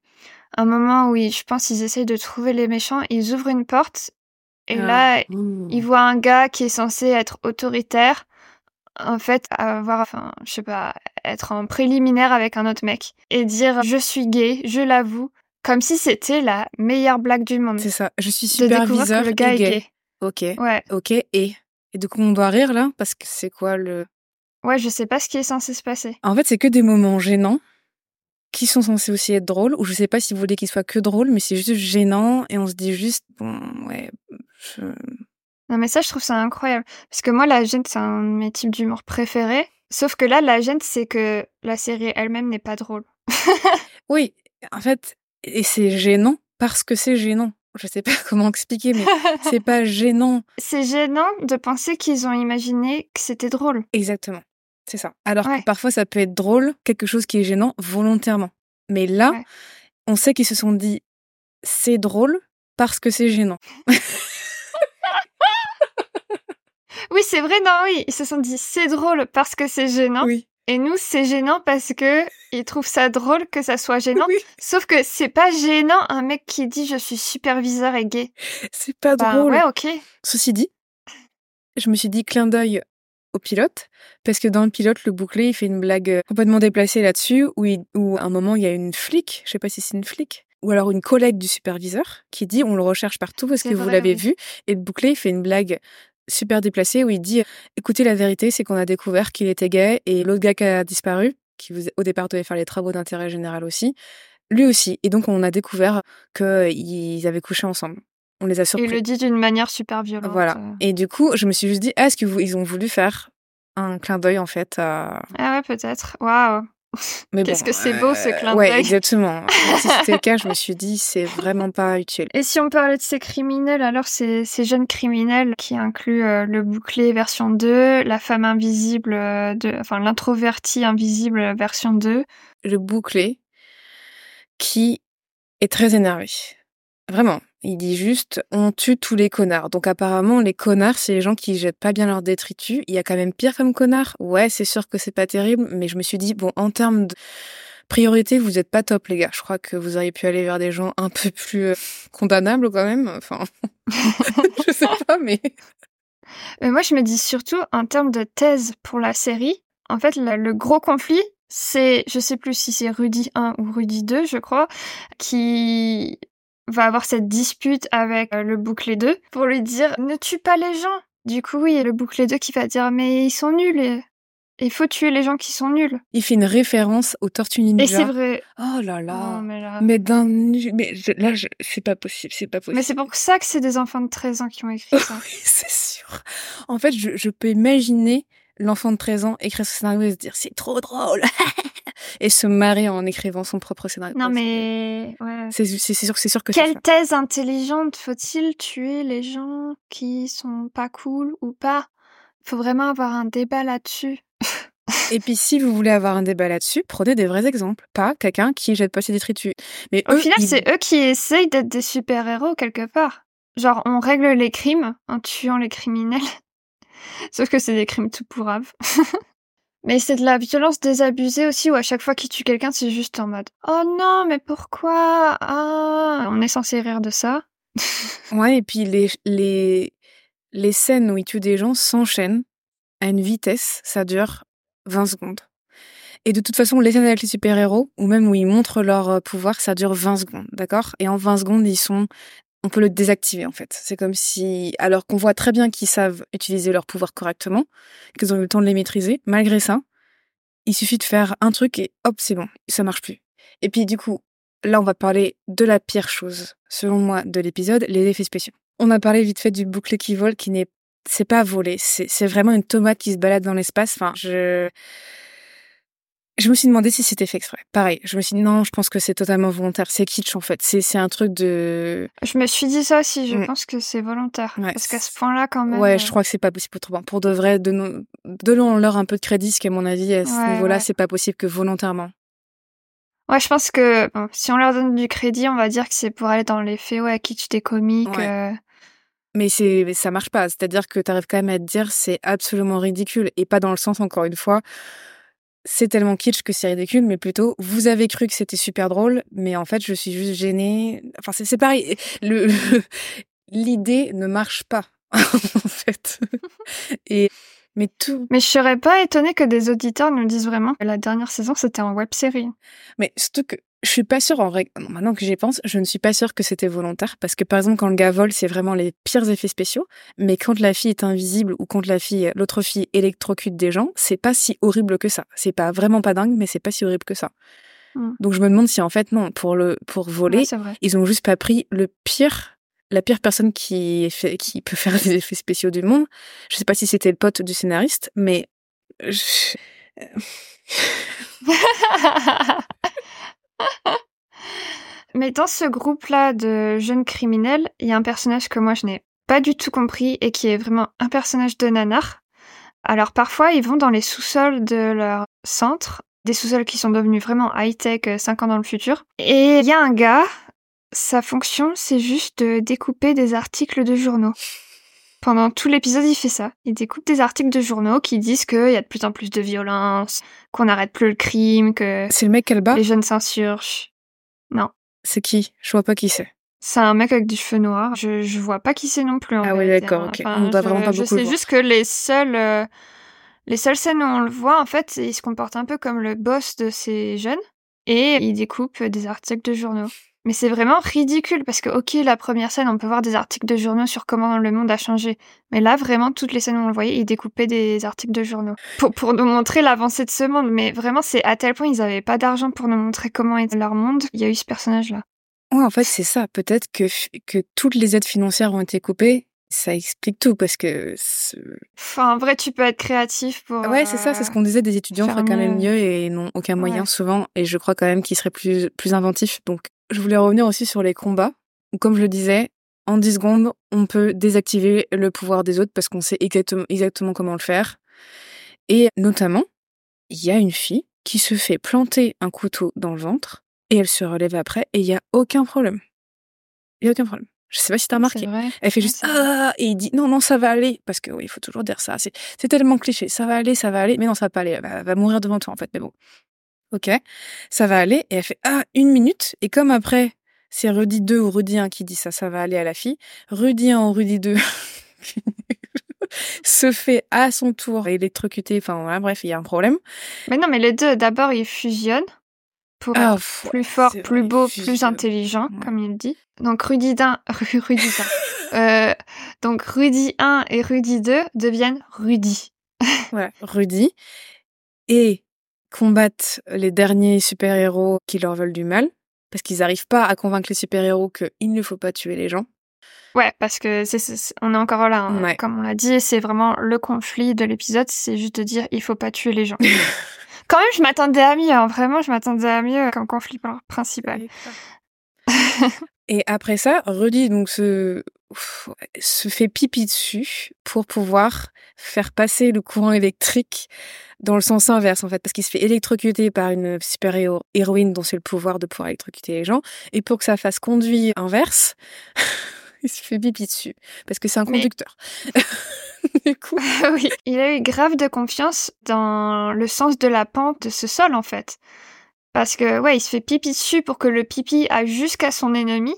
un moment où je pense ils essayent de trouver les méchants, ils ouvrent une porte Et Ah. là, Ouh. il voit un gars qui est censé être autoritaire, en fait, avoir, enfin, je sais pas, être en préliminaire avec un autre mec et dire je suis gay, je l'avoue, comme si c'était la meilleure blague du monde. C'est ça. Je suis De découvrir que superviseur le gars et est gay. gay. Ok. Ouais, Ok. Et? Et du coup on doit rire là? Parce que c'est quoi le ouais, je sais pas ce qui est censé se passer. En fait, c'est que des moments gênants qui sont censés aussi être drôles, ou je sais pas si vous voulez qu'ils soient que drôles, mais c'est juste gênant et on se dit juste, bon, ouais, je- Non, mais ça, je trouve ça incroyable. Parce que moi, la gêne, c'est un de mes types d'humour préférés. Sauf que là, la gêne, c'est que la série elle-même n'est pas drôle. Oui, en fait, et c'est gênant parce que c'est gênant. Je sais pas comment expliquer, mais c'est pas gênant c'est gênant de penser qu'ils ont imaginé que c'était drôle. exactement. C'est ça. Alors Ouais. que parfois ça peut être drôle, quelque chose qui est gênant volontairement. Mais là, Ouais. on sait qu'ils se sont dit, c'est drôle parce que c'est gênant. Oui, c'est vrai, non, oui. Ils se sont dit, c'est drôle parce que c'est gênant. Oui. Et nous, c'est gênant parce que ils trouvent ça drôle que ça soit gênant. Oui. Sauf que c'est pas gênant un mec qui dit je suis superviseur et gay. C'est pas Bah, drôle. ouais, ok. Ceci dit, je me suis dit clin d'œil au pilote, parce que dans le pilote, le bouclé, il fait une blague euh, complètement déplacée là-dessus, où, il- où à un moment, il y a une flic, je sais pas si c'est une flic, ou alors une collègue du superviseur, qui dit on le recherche partout parce que vous l'avez oui. vu, et le bouclé, il fait une blague super déplacée où il dit écoutez, la vérité, c'est qu'on a découvert qu'il était gay, et l'autre gars qui a disparu, qui au départ devait faire les travaux d'intérêt général aussi, lui aussi. Et donc, on a découvert qu'ils avaient couché ensemble. On les a surpris. il le dit d'une manière super violente. Voilà. euh. Et du coup, je me suis juste dit, est-ce qu'ils ont voulu faire un clin d'œil en fait. Ah ouais, peut-être. Waouh. Mais Qu'est-ce bon, que c'est beau, ce clin Ouais, d'œil. exactement. si c'était le cas, je me suis dit, c'est vraiment pas utile. Et si on parlait de ces criminels, alors c'est ces jeunes criminels qui incluent euh, le bouclé version 2, la femme invisible, euh, de, enfin l'introverti invisible version 2. Le bouclé qui est très énervé. Vraiment. Il dit juste, on tue tous les connards. Donc apparemment, les connards, c'est les gens qui jettent pas bien leur détritus. Il y a quand même pire comme connard. Ouais, c'est sûr que c'est pas terrible, mais je me suis dit, bon, en termes de priorité, vous êtes pas top, les gars. Je crois que vous auriez pu aller vers des gens un peu plus euh, condamnables quand même. Enfin, je sais pas, mais Mais moi, je me dis surtout en termes de thèse pour la série. En fait, le, le gros conflit, c'est, je sais plus si c'est Rudy 1 ou Rudy 2, je crois, qui va avoir cette dispute avec euh, le bouclé 2 pour lui dire ne tue pas les gens. Du coup, oui, et le bouclé 2 qui va dire mais ils sont nuls et il faut tuer les gens qui sont nuls. il fait une référence aux Tortues Ninja. Et c'est vrai. Oh là là. Non, mais là. Mais d'un, mais je- là, je- c'est pas possible, c'est pas possible. Mais c'est pour ça que c'est des enfants de 13 ans qui ont écrit ça. Oui, c'est sûr. En fait, je, je peux imaginer l'enfant de 13 ans écrire ce scénario et se dire c'est trop drôle et se marrer en écrivant son propre scénario. non, mais ouais. c'est sûr que c'est sûr que Quelle thèse intelligente faut-il tuer les gens qui sont pas cool ou pas? Faut vraiment avoir un débat là-dessus. Et puis si vous voulez avoir un débat là-dessus, prenez des vrais exemples, pas quelqu'un qui jette pas ses détritus. Mais Au eux, final, ils- c'est eux qui essayent d'être des super-héros quelque part. Genre, on règle les crimes en tuant les criminels. Sauf que c'est des crimes tout pourraves. mais c'est de la violence désabusée aussi, où à chaque fois qu'ils tuent quelqu'un, c'est juste en mode « Oh non, mais pourquoi? Ah !» On est censé rire de ça. Ouais, et puis les, les, les scènes où ils tuent des gens s'enchaînent à une vitesse, ça dure 20 secondes. Et de toute façon, les scènes avec les super-héros, ou même où ils montrent leur euh, pouvoir, ça dure 20 secondes, d'accord? Et en 20 secondes, ils sont... On peut le désactiver, en fait. C'est comme si... Alors qu'on voit très bien qu'ils savent utiliser leur pouvoir correctement, qu'ils ont eu le temps de les maîtriser, malgré ça, il suffit de faire un truc et hop, c'est bon, ça marche plus. Et puis du coup, là, on va parler de la pire chose, selon moi, de l'épisode, les effets spéciaux. On a parlé vite fait du bouclier qui vole, qui n'est, pas volé, c'est, c'est vraiment une tomate qui se balade dans l'espace. Enfin, je, je me suis demandé si c'était fait exprès. Pareil, je me suis dit non, je pense que c'est totalement volontaire. C'est kitsch en fait. C'est, un truc de, Je me suis dit ça aussi, je Mm. pense que c'est volontaire. Ouais, Parce qu'à ce point-là, quand même... ouais, euh, je crois que c'est pas possible autrement. Pour de vrai, donnons, donnons-leur un peu de crédit, ce qu'à mon avis, à ce Ouais, niveau-là, ouais. c'est pas possible que volontairement. Ouais, je pense que bon, si on leur donne du crédit, on va dire que c'est pour aller dans les faits, ouais, kitsch des comiques. Euh, Mais c'est, ça marche pas. C'est-à-dire que t'arrives quand même à te dire c'est absolument ridicule et pas dans le sens encore une fois. C'est tellement kitsch que c'est ridicule, mais plutôt vous avez cru que c'était super drôle, mais en fait je suis juste gênée. Enfin c'est, c'est pareil. Le, l'idée ne marche pas, en fait. Et mais tout. Mais je serais pas étonnée que des auditeurs nous disent vraiment que la dernière saison c'était en web série. Mais surtout que je suis pas sûre en vrai. Maintenant que j'y pense, je ne suis pas sûre que c'était volontaire parce que par exemple quand le gars vole, c'est vraiment les pires effets spéciaux. Mais quand la fille est invisible ou quand la fille, l'autre fille électrocute des gens, c'est pas si horrible que ça. C'est pas vraiment pas dingue, mais c'est pas si horrible que ça. Mm. Donc je me demande si en fait non pour le pour voler, Ouais, ils ont juste pas pris le pire la pire personne qui peut faire des effets spéciaux du monde. Je sais pas si c'était le pote du scénariste, mais Mais dans ce groupe-là de jeunes criminels, il y a un personnage que moi je n'ai pas du tout compris et qui est vraiment un personnage de nanar. Alors parfois, ils vont dans les sous-sols de leur centre, des sous-sols qui sont devenus vraiment high-tech euh, 5 ans dans le futur. Et il y a un gars, sa fonction, c'est juste de découper des articles de journaux. Pendant tout l'épisode, il fait ça. Il découpe des articles de journaux qui disent qu'il y a de plus en plus de violence, qu'on n'arrête plus le crime, que c'est le mec qu'elle bat? les jeunes s'insurgent. C'est qui? Je vois pas qui c'est. C'est un mec avec des cheveux noirs. Je, je vois pas qui c'est non plus. en Ah oui, d'accord, hein. On doit je, vraiment pas je beaucoup le sais juste que les seules, euh, les seules scènes où on le voit, en fait, il se comporte un peu comme le boss de ces jeunes et il découpe des articles de journaux. Mais c'est vraiment ridicule parce que, ok, la première scène, on peut voir des articles de journaux sur comment le monde a changé. Mais là, vraiment, toutes les scènes où on le voyait, il découpait des articles de journaux. Pour, pour nous montrer l'avancée de ce monde. Mais vraiment, c'est à tel point ils avaient pas d'argent pour nous montrer comment était leur monde. Il y a eu ce personnage-là. Ouais, en fait, c'est ça. Peut-être que, que toutes les aides financières ont été coupées. Ça explique tout parce que. Enfin, en vrai, tu peux être créatif pour. Ouais, c'est ça, c'est ce qu'on disait. Des étudiants feraient quand même mieux. mieux et n'ont aucun moyen Ouais. souvent. Et je crois quand même qu'ils seraient plus, plus inventifs. Donc, je voulais revenir aussi sur les combats. où, Comme je le disais, en 10 secondes, on peut désactiver le pouvoir des autres parce qu'on sait exactement, exactement comment le faire. Et notamment, il y a une fille qui se fait planter un couteau dans le ventre et elle se relève après et il y a aucun problème. Il y a aucun problème. Je sais pas si t'as remarqué. Elle fait juste vrai. ah et il dit non non ça va aller parce que oui il faut toujours dire ça c'est c'est tellement cliché ça va aller ça va aller mais non ça va pas aller elle va, elle va mourir devant toi en fait mais bon ok. Ça va aller. Et elle fait ah une minute. Et comme après c'est Rudy 2 ou Rudy 1 qui dit ça ça va aller à la fille. Rudy 1 ou Rudy 2 se fait à son tour. Électrocuter enfin voilà, bref il y a un problème. Mais non, mais les deux, d'abord, ils fusionnent pour ah être plus fort, plus vrai, beau, plus intelligent, Ouais. comme il dit. Donc Rudy 1, Rudy 1. euh, donc Rudy 1 et Rudy 2 deviennent Rudy. Voilà, Rudy, et combattent les derniers super-héros qui leur veulent du mal, parce qu'ils n'arrivent pas à convaincre les super-héros qu'il ne faut pas tuer les gens. Ouais, parce que c'est, c'est- c'est- on est encore là, hein. Ouais. comme on l'a dit, c'est vraiment le conflit de l'épisode, c'est juste de dire il faut pas tuer les gens. Quand même, je m'attendais à mieux, hein. vraiment, je m'attendais à mieux comme conflit pr- principal. Et après ça, Rudy donc se, ouf, se fait pipi dessus pour pouvoir faire passer le courant électrique dans le sens inverse en fait, parce qu'il se fait électrocuter par une super-héro- héroïne dont c'est le pouvoir de pouvoir électrocuter les gens, et pour que ça fasse conduit inverse, il se fait pipi dessus, parce que c'est un Mais- conducteur. du coup, oui, il a eu grave de confiance dans le sens de la pente de ce sol en fait. Parce que ouais, il se fait pipi dessus pour que le pipi aille jusqu'à son ennemi,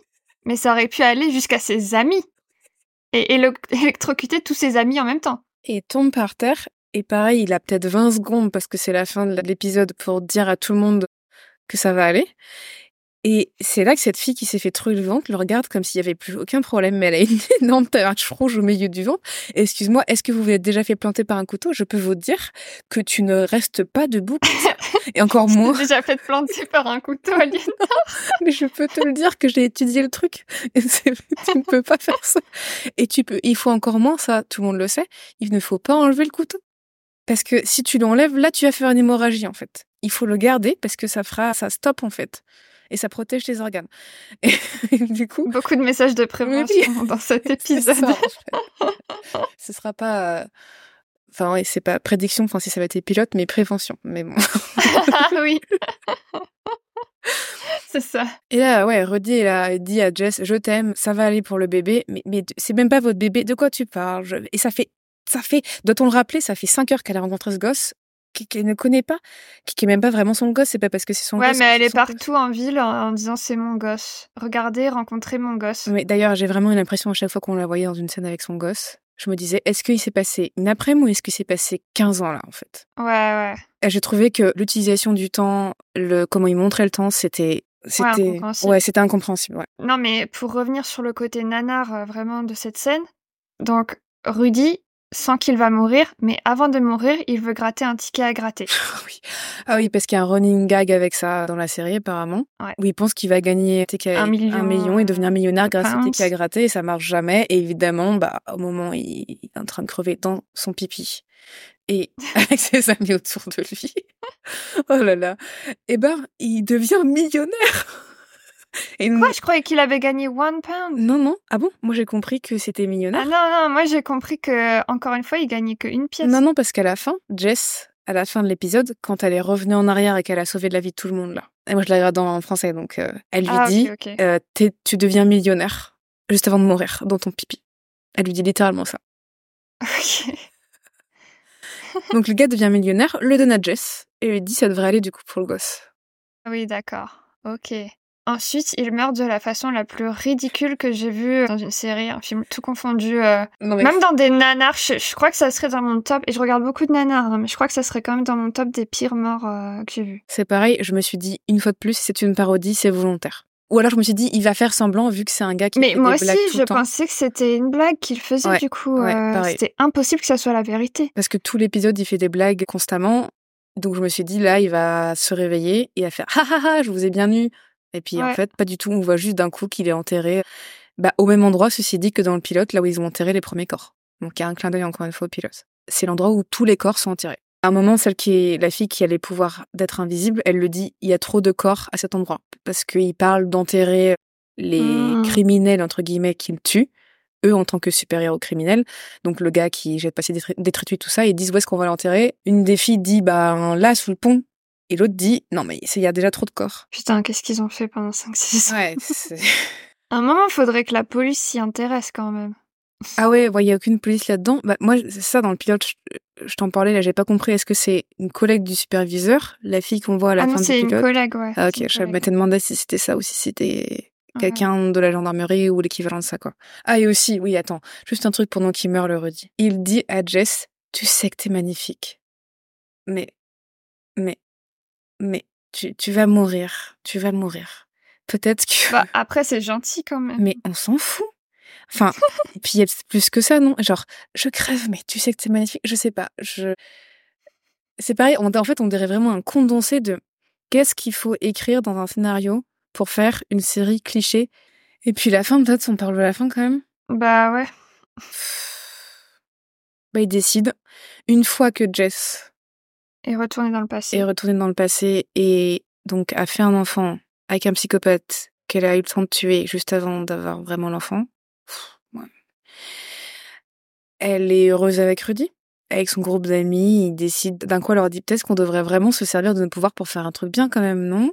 mais ça aurait pu aller jusqu'à ses amis. Et, et le- électrocuter tous ses amis en même temps. et tombe par terre. Et pareil, il a peut-être 20 secondes parce que c'est la fin de l'épisode pour dire à tout le monde que ça va aller. Et c'est là que cette fille qui s'est fait trouver le ventre le regarde comme s'il y avait plus aucun problème, mais elle a une énorme tache rouge au milieu du ventre. Excuse-moi, est-ce que vous vous êtes déjà fait planter par un couteau? Je peux vous dire que tu ne restes pas debout. Et encore moins, J'ai déjà fait planter par un couteau alien. mais je peux te le dire que j'ai étudié le truc. Et tu ne peux pas faire ça. Et tu peux, il faut encore moins ça, tout le monde le sait. Il ne faut pas enlever le couteau. Parce que si tu l'enlèves, là, tu vas faire une hémorragie, en fait. Il faut le garder parce que ça fera, ça stoppe, en fait. Et ça protège tes organes. Et, du coup, Beaucoup de messages de prévention dans cet épisode. ça, en fait. Ce sera pas, euh, enfin, ouais, c'est pas prédiction, enfin, si ça va être pilote, mais prévention. Mais bon. ah oui. C'est ça. Et là, ouais, Rudy, il a dit à Jess, je t'aime, ça va aller pour le bébé, mais, mais c'est même pas votre bébé, de quoi tu parles? Je- Et ça fait, ça fait, doit-on le rappeler, ça fait cinq heures qu'elle a rencontré ce gosse, qu'elle ne connaît pas, qui, est même pas vraiment son gosse, c'est pas parce que c'est son ouais, gosse. Ouais, mais elle est partout en ville en, en disant c'est mon gosse. Regardez, rencontrez mon gosse. Mais d'ailleurs, j'ai vraiment eu l'impression à chaque fois qu'on la voyait dans une scène avec son gosse, je me disais, est-ce qu'il s'est passé une après-midi ou est-ce qu'il s'est passé 15 ans là, en fait? Ouais, ouais. Et J'ai trouvé que l'utilisation du temps, le comment il montrait le temps, c'était c'était incompréhensible. ouais, c'était incompréhensible. Ouais. Non, mais pour revenir sur le côté nanar euh, vraiment de cette scène, donc Rudy sent qu'il va mourir, mais avant de mourir, il veut gratter un ticket à gratter. Ah oui. Ah oui, parce qu'il y a un running gag avec ça dans la série apparemment, Ouais. où il pense qu'il va gagner un, million, un million et devenir millionnaire grâce au ticket à gratter et ça marche jamais. Et évidemment, bah au moment où il est en train de crever dans son pipi et avec ses amis autour de lui, oh là là, et ben il devient millionnaire. Et Quoi, je croyais qu'il avait gagné one pound. non non, ah bon? Moi j'ai compris que c'était millionnaire. Ah non, non, moi j'ai compris que, encore une fois, il gagnait qu'une pièce. Non, non, parce qu'à la fin, Jess, à la fin de l'épisode, quand elle est revenue en arrière et qu'elle a sauvé de la vie de tout le monde, là. Et moi, je la regarde en français, donc euh, elle lui Ah, dit ok. euh, Tu deviens millionnaire juste avant de mourir dans ton pipi. Elle lui dit littéralement ça. Ok. Donc le gars devient millionnaire, le donne à Jess et lui dit Ça devrait aller du coup pour le gosse. Oui, d'accord. Ok. Ensuite, il meurt de la façon la plus ridicule que j'ai vue dans une série, un film tout confondu. euh, Non, mais Même dans des nanars, je, je crois que ça serait dans mon top. Et je regarde beaucoup de nanars, hein, mais je crois que ça serait quand même dans mon top des pires morts euh, que j'ai vus. c'est pareil, je me suis dit une fois de plus, c'est une parodie, c'est volontaire. Ou alors je me suis dit, il va faire semblant vu que c'est un gars qui Mais fait moi des aussi, blagues tout je le temps. pensais que c'était une blague qu'il faisait Ouais, du coup. ouais, euh, c'était impossible que ça soit la vérité. Parce que tout l'épisode, il fait des blagues constamment. Donc je me suis dit, là, il va se réveiller et à faire ha ha ha, je vous ai bien eu. Et puis en fait, pas du tout. On voit juste d'un coup qu'il est enterré bah, au même endroit, ceci dit, que dans le pilote, là où ils ont enterré les premiers corps. Donc il y a un clin d'œil encore une fois au pilote. C'est l'endroit où tous les corps sont enterrés. À un moment, celle qui est la fille qui a les pouvoirs d'être invisible, elle le dit, il y a trop de corps à cet endroit. Parce qu'il parle d'enterrer les Mm. criminels, entre guillemets, qu'ils tuent, eux en tant que supérieurs aux criminels. Donc le gars qui jette passer des détritus, tout ça, ils disent où est-ce qu'on va l'enterrer? Une des filles dit, bah là, sous le pont. Et l'autre dit, non mais c'est- il y a déjà trop de corps. Putain, qu'est-ce qu'ils ont fait pendant 5-6 ans? Ouais, c'est- À un moment, il faudrait que la police s'y intéresse quand même. Ah ouais, il y a aucune police là-dedans. Bah, moi, c'est ça dans le pilote, je, je t'en parlais là, j'ai pas compris. Est-ce que c'est une collègue du superviseur, la fille qu'on voit à la ah non, fin c'est du une pilote? collègue, ouais. Ah c'est ok, une je m'étais demandé si c'était ça ou si c'était Ouais. quelqu'un de la gendarmerie ou l'équivalent de ça quoi. Ah et aussi, oui, attends, juste un truc pendant qu'il meurt le redit. Il dit à Jess, tu sais que t'es magnifique. Mais, mais, mais, tu, tu vas mourir, tu vas mourir. Peut-être que... Bah, après, c'est gentil quand même. Mais on s'en fout. Enfin, et puis il y a plus que ça, non? Genre, je crève, mais tu sais que t'es magnifique. Je sais pas. Je. C'est pareil. On, en fait, on dirait vraiment un condensé de qu'est-ce qu'il faut écrire dans un scénario pour faire une série cliché. Et puis la fin, peut-être, on parle de la fin quand même. Bah ouais. Bah, il décide une fois que Jess Et retourner dans le passé. est retournée dans le passé et donc a fait un enfant avec un psychopathe qu'elle a eu le temps de tuer juste avant d'avoir vraiment l'enfant. Ouais. Elle est heureuse avec Rudy. Avec son groupe d'amis, ils décident d'un coup, elle leur dit peut-être qu'on devrait vraiment se servir de nos pouvoirs pour faire un truc bien quand même, non?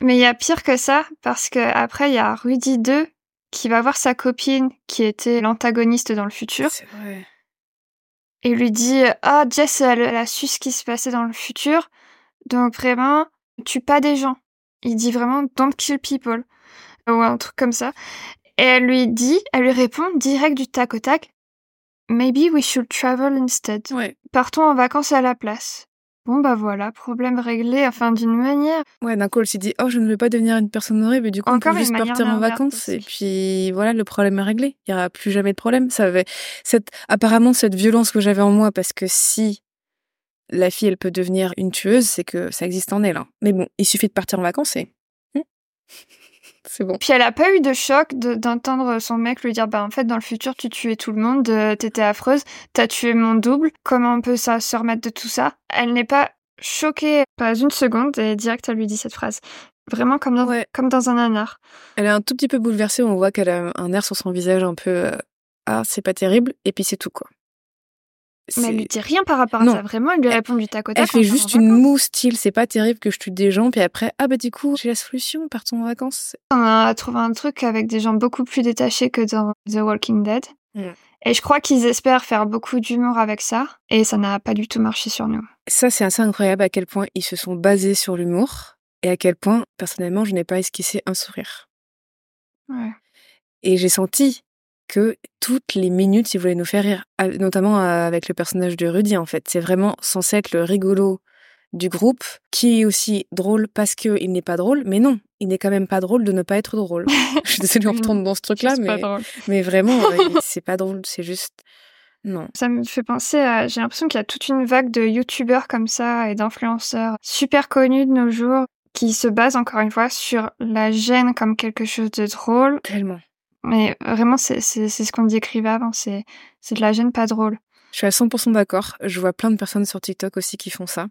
Mais il y a pire que ça, parce que après il y a Rudy 2 qui va voir sa copine qui était l'antagoniste dans le futur C'est vrai. Et lui dit Ah, Jess, elle, elle a su ce qui se passait dans le futur, donc vraiment, tue pas des gens. Il dit vraiment Don't kill people, ou un truc comme ça. Et elle lui dit, elle lui répond direct du tac au tac Maybe we should travel instead. Ouais. Partons en vacances à la place. Bon bah voilà, problème réglé, enfin d'une manière. Ouais, d'un coup, elle s'est dit, oh, je ne veux pas devenir une personne horrible, et du coup, Encore on peut juste partir en vacances, et puis voilà, le problème est réglé. Il y aura plus jamais de problème. Ça avait, cette, apparemment, cette violence que j'avais en moi, parce que si la fille, elle peut devenir une tueuse, c'est que ça existe en elle. hein. Mais bon, il suffit de partir en vacances et. Hmm. C'est bon. Puis elle a pas eu de choc de- d'entendre son mec lui dire bah en fait dans le futur tu tuais tout le monde, euh, t'étais affreuse, t'as tué mon double, comment on peut ça se remettre de tout ça? Elle n'est pas choquée pas une seconde et direct elle lui dit cette phrase. Vraiment comme dans, Ouais. comme dans un nanar. Elle est un tout petit peu bouleversée, on voit qu'elle a un air sur son visage un peu. euh, ah, c'est pas terrible, et puis c'est tout, quoi. Mais elle lui dit rien par rapport à Non. ça, vraiment elle lui répond du tac au tac. Elle fait juste une moue style, c'est pas terrible que je tue des gens, puis après, ah bah du coup, j'ai la solution, partons en vacances. On a trouvé un truc avec des gens beaucoup plus détachés que dans The Walking Dead. Mm. Et je crois qu'ils espèrent faire beaucoup d'humour avec ça, et ça n'a pas du tout marché sur nous. Ça, c'est assez incroyable à quel point ils se sont basés sur l'humour et à quel point, personnellement, je n'ai pas esquissé un sourire. Ouais. Et j'ai senti que toutes les minutes, ils voulaient nous faire rire, notamment avec le personnage de Rudy, en fait. C'est vraiment censé être le rigolo du groupe, qui est aussi drôle parce qu'il n'est pas drôle, mais non, il n'est quand même pas drôle de ne pas être drôle. je suis désolée, on retourne dans ce truc-là, mais, mais vraiment, c'est pas drôle, c'est juste... Non. Ça me fait penser à. J'ai l'impression qu'il y a toute une vague de youtubeurs comme ça et d'influenceurs super connus de nos jours qui se basent encore une fois sur la gêne comme quelque chose de drôle. Tellement. Mais vraiment, c'est ce qu'on décrivait avant, c'est de la gêne pas drôle. Je suis à 100% d'accord. Je vois plein de personnes sur TikTok aussi qui font ça.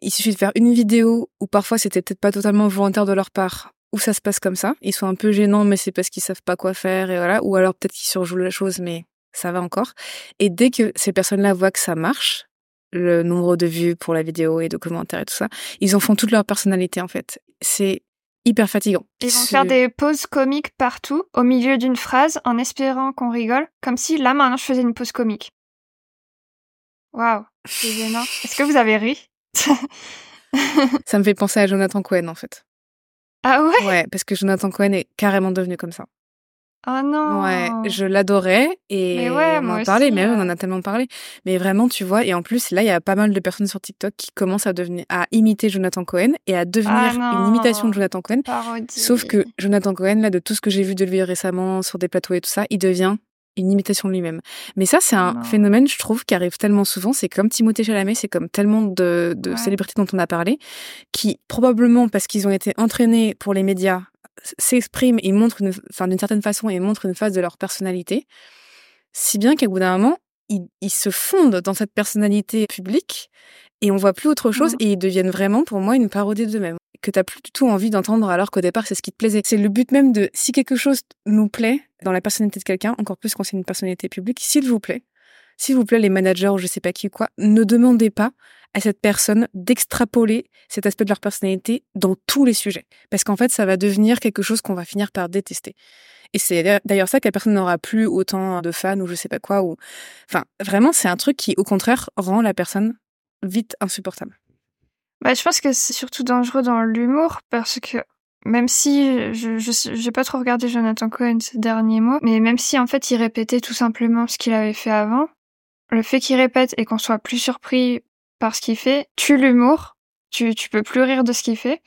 Il suffit de faire une vidéo où parfois c'était peut-être pas totalement volontaire de leur part, où ça se passe comme ça. Ils sont un peu gênants, mais c'est parce qu'ils savent pas quoi faire et voilà. Ou alors peut-être qu'ils surjouent la chose, mais ça va encore. Et dès que ces personnes-là voient que ça marche, le nombre de vues pour la vidéo et de commentaires et tout ça, ils en font toute leur personnalité en fait. C'est hyper fatigant. Ils vont faire des pauses comiques partout, au milieu d'une phrase, en espérant qu'on rigole, comme si là maintenant je faisais une pause comique. Waouh, c'est gênant. Est-ce que vous avez ri? Ça me fait penser à Jonathan Cohen en fait. Ah ouais? Ouais, parce que Jonathan Cohen est carrément devenu comme ça. Oh non Ouais, je l'adorais et on en parlait, mais on en a tellement parlé. Mais vraiment, tu vois, et en plus, là, il y a pas mal de personnes sur TikTok qui commencent à devenir, à imiter Jonathan Cohen et à devenir ah une imitation de Jonathan Cohen. Sauf que Jonathan Cohen, là, de tout ce que j'ai vu de lui récemment sur des plateaux et tout ça, il devient une imitation de lui-même. Mais ça, c'est un phénomène, je trouve, qui arrive tellement souvent. C'est comme Timothée Chalamet, c'est comme tellement de, de célébrités dont on a parlé, qui probablement parce qu'ils ont été entraînés pour les médias, s'expriment et montrent, une, enfin, d'une certaine façon, et montrent une phase de leur personnalité, si bien qu'à bout d'un moment, ils, ils, se fondent dans cette personnalité publique et on voit plus autre chose mmh. et ils deviennent vraiment, pour moi, une parodie d'eux-mêmes que t'as plus du tout envie d'entendre alors qu'au départ c'est ce qui te plaisait. C'est le but même de si quelque chose nous plaît dans la personnalité de quelqu'un, encore plus quand c'est une personnalité publique, s'il vous plaît, s'il vous plaît les managers ou je sais pas qui ou quoi, ne demandez pas à cette personne d'extrapoler cet aspect de leur personnalité dans tous les sujets. Parce qu'en fait, ça va devenir quelque chose qu'on va finir par détester. Et c'est d'ailleurs ça que la personne n'aura plus autant de fans ou je sais pas quoi. Ou... Enfin, vraiment, c'est un truc qui, au contraire, rend la personne vite insupportable. Bah, je pense que c'est surtout dangereux dans l'humour parce que même si je je pas trop regardé Jonathan Cohen ces derniers mois, mais même si en fait il répétait tout simplement ce qu'il avait fait avant, le fait qu'il répète et qu'on soit plus surpris par ce qu'il fait tue l'humour. Tu tu peux plus rire de ce qu'il fait.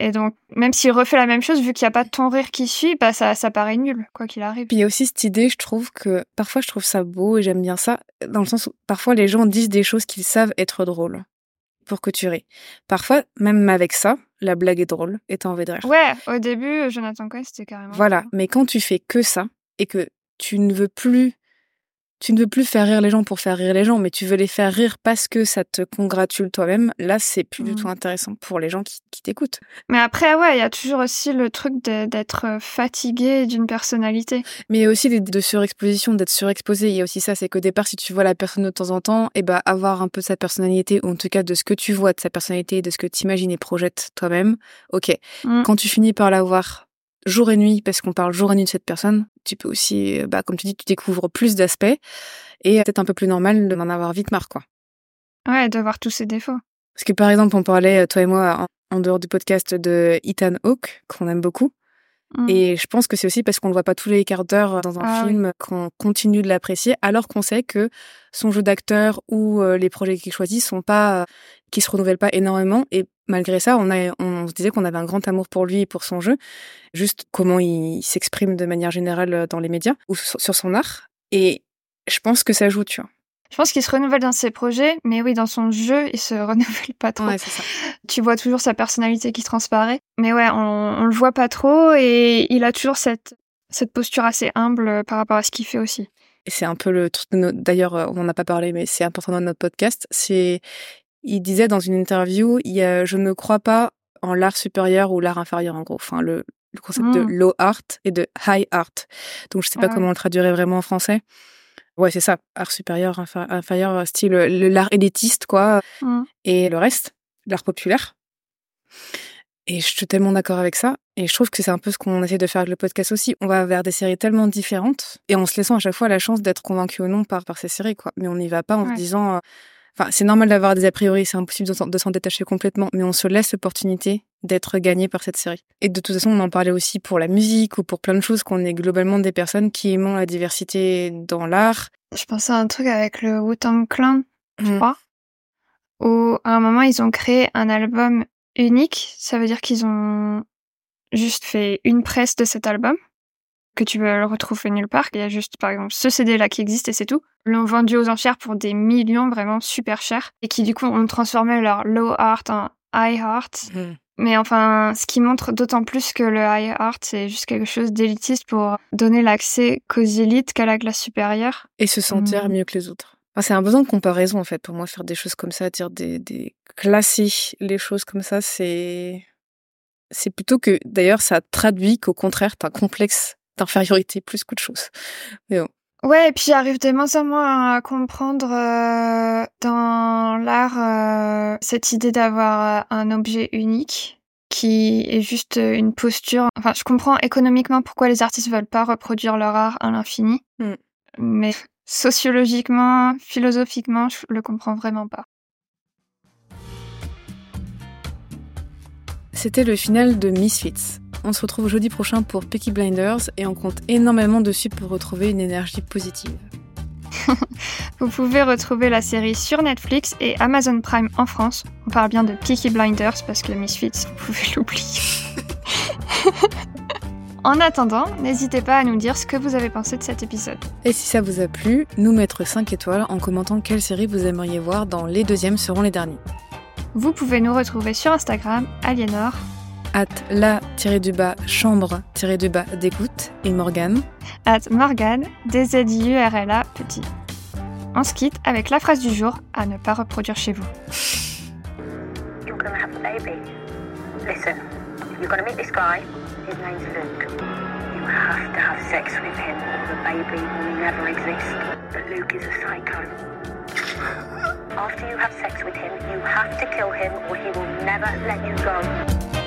Et donc, même s'il refait la même chose, vu qu'il n'y a pas de ton rire qui suit, bah ça, ça paraît nul, quoi qu'il arrive. Puis il y a aussi cette idée, je trouve que parfois je trouve ça beau et j'aime bien ça, dans le sens où parfois les gens disent des choses qu'ils savent être drôles pour que tu ris. Parfois, même avec ça, la blague est drôle et t'as envie de rire. Ouais, au début, Jonathan Cohen, c'était carrément. Voilà, mais quand tu fais que ça et que tu ne veux plus tu ne veux plus faire rire les gens pour faire rire les gens, mais tu veux les faire rire parce que ça te congratule toi-même, là, c'est plus du tout mmh. intéressant pour les gens qui, t'écoutent. Mais après, ouais, il y a toujours aussi le truc d'être euh, fatigué d'une personnalité. Mais il y a aussi de surexposition, d'être surexposé. Il y a aussi ça, c'est qu'au départ, si tu vois la personne de temps en temps, et eh ben, avoir un peu de sa personnalité, ou en tout cas de ce que tu vois de sa personnalité, de ce que tu imagines et projettes toi-même, ok. Mmh. Quand tu finis par l'avoir jour et nuit, parce qu'on parle jour et nuit de cette personne, tu peux aussi, bah, comme tu dis, tu découvres plus d'aspects et peut-être un peu plus normal de m'en avoir vite marre, quoi. Ouais, de voir tous ses défauts. Parce que par exemple, on parlait, toi et moi, en, dehors du podcast de Ethan Hawke, qu'on aime beaucoup. Mmh. Et je pense que c'est aussi parce qu'on le voit pas tous les quarts d'heure dans un ah film qu'on continue de l'apprécier, alors qu'on sait que son jeu d'acteur ou euh, les projets qu'il choisit sont pas, euh, qui se renouvellent pas énormément. Et malgré ça, on, a, on se disait qu'on avait un grand amour pour lui et pour son jeu, juste comment il s'exprime de manière générale euh, dans les médias ou sur son art. Et je pense que ça joue, tu vois. Je pense qu'il se renouvelle dans ses projets, mais oui, dans son jeu, il se renouvelle pas trop. Ouais, c'est ça. Tu vois toujours sa personnalité qui transparaît. Mais ouais, on, on le voit pas trop et il a toujours cette, cette posture assez humble euh, par rapport à ce qu'il fait aussi. Et c'est un peu le truc, d'ailleurs, euh, on n'en a pas parlé, mais c'est important dans notre podcast. C'est, il disait dans une interview, il y a, je ne crois pas en l'art supérieur ou l'art inférieur, en gros. Enfin, le, le concept de hmm. low art et de high art. Donc, je sais pas ah comment on le traduirait vraiment en français. Ouais, c'est ça. Art supérieur, inférieur, style l'art élitiste, quoi. Hmm. Et le reste, l'art populaire. Et je suis tellement d'accord avec ça. Et je trouve que c'est un peu ce qu'on essaie de faire avec le podcast aussi. On va vers des séries tellement différentes et en se laissant à chaque fois la chance d'être convaincu ou non par, par ces séries, quoi. Mais on n'y va pas en se disant, euh, enfin, c'est normal d'avoir des a priori, c'est impossible de s'en détacher complètement, mais on se laisse l'opportunité d'être gagné par cette série. Et de toute façon, on en parlait aussi pour la musique ou pour plein de choses qu'on est globalement des personnes qui aimons la diversité dans l'art. Je pensais à un truc avec le Wu-Tang Clan, je mmh. crois, où à un moment ils ont créé un album unique. Ça veut dire qu'ils ont juste fait une presse de cet album que tu le retrouver nulle part. Il y a juste, par exemple, ce CD-là qui existe et c'est tout. L'ont vendu aux enchères pour des millions, vraiment super cher. Et qui, du coup, ont transformé leur low art en high art. Hmm. Mais enfin, ce qui montre d'autant plus que le high art, c'est juste quelque chose d'élitiste pour donner l'accès qu'aux élites qu'à la classe supérieure. Et se sentir hmm. mieux que les autres. c'est un besoin de comparaison, en fait, pour moi, faire des choses comme ça, dire des, des classer les choses comme ça, c'est c'est plutôt que, d'ailleurs, ça traduit qu'au contraire, t'as un complexe d'infériorité plus qu'autre chose. Mais bon. Ouais, et puis j'arrive de moins en moins à comprendre euh, dans l'art euh, cette idée d'avoir euh, un objet unique qui est juste une posture. Enfin, je comprends économiquement pourquoi les artistes veulent pas reproduire leur art à l'infini, mm. mais sociologiquement, philosophiquement, je le comprends vraiment pas. C'était le final de Misfits. On se retrouve jeudi prochain pour Peaky Blinders et on compte énormément dessus pour retrouver une énergie positive. vous pouvez retrouver la série sur Netflix et Amazon Prime en France. On parle bien de Peaky Blinders parce que Misfits, vous pouvez l'oublier. en attendant, n'hésitez pas à nous dire ce que vous avez pensé de cet épisode. Et si ça vous a plu, nous mettre 5 étoiles en commentant quelle série vous aimeriez voir dans Les deuxièmes seront les derniers. Vous pouvez nous retrouver sur Instagram, Aliénor, at la-du-bas chambre-du-bas d'écoute et Morgane, at Morgane, D-Z-I-U-R-L-A, petit. On se quitte avec la phrase du jour à ne pas reproduire chez vous. You're gonna have a baby. Listen, you're gonna meet this guy. His name's Luke. You have to have sex with him or the baby will never exist. But Luke is a psycho. After you have sex with him, you have to kill him or he will never let you go.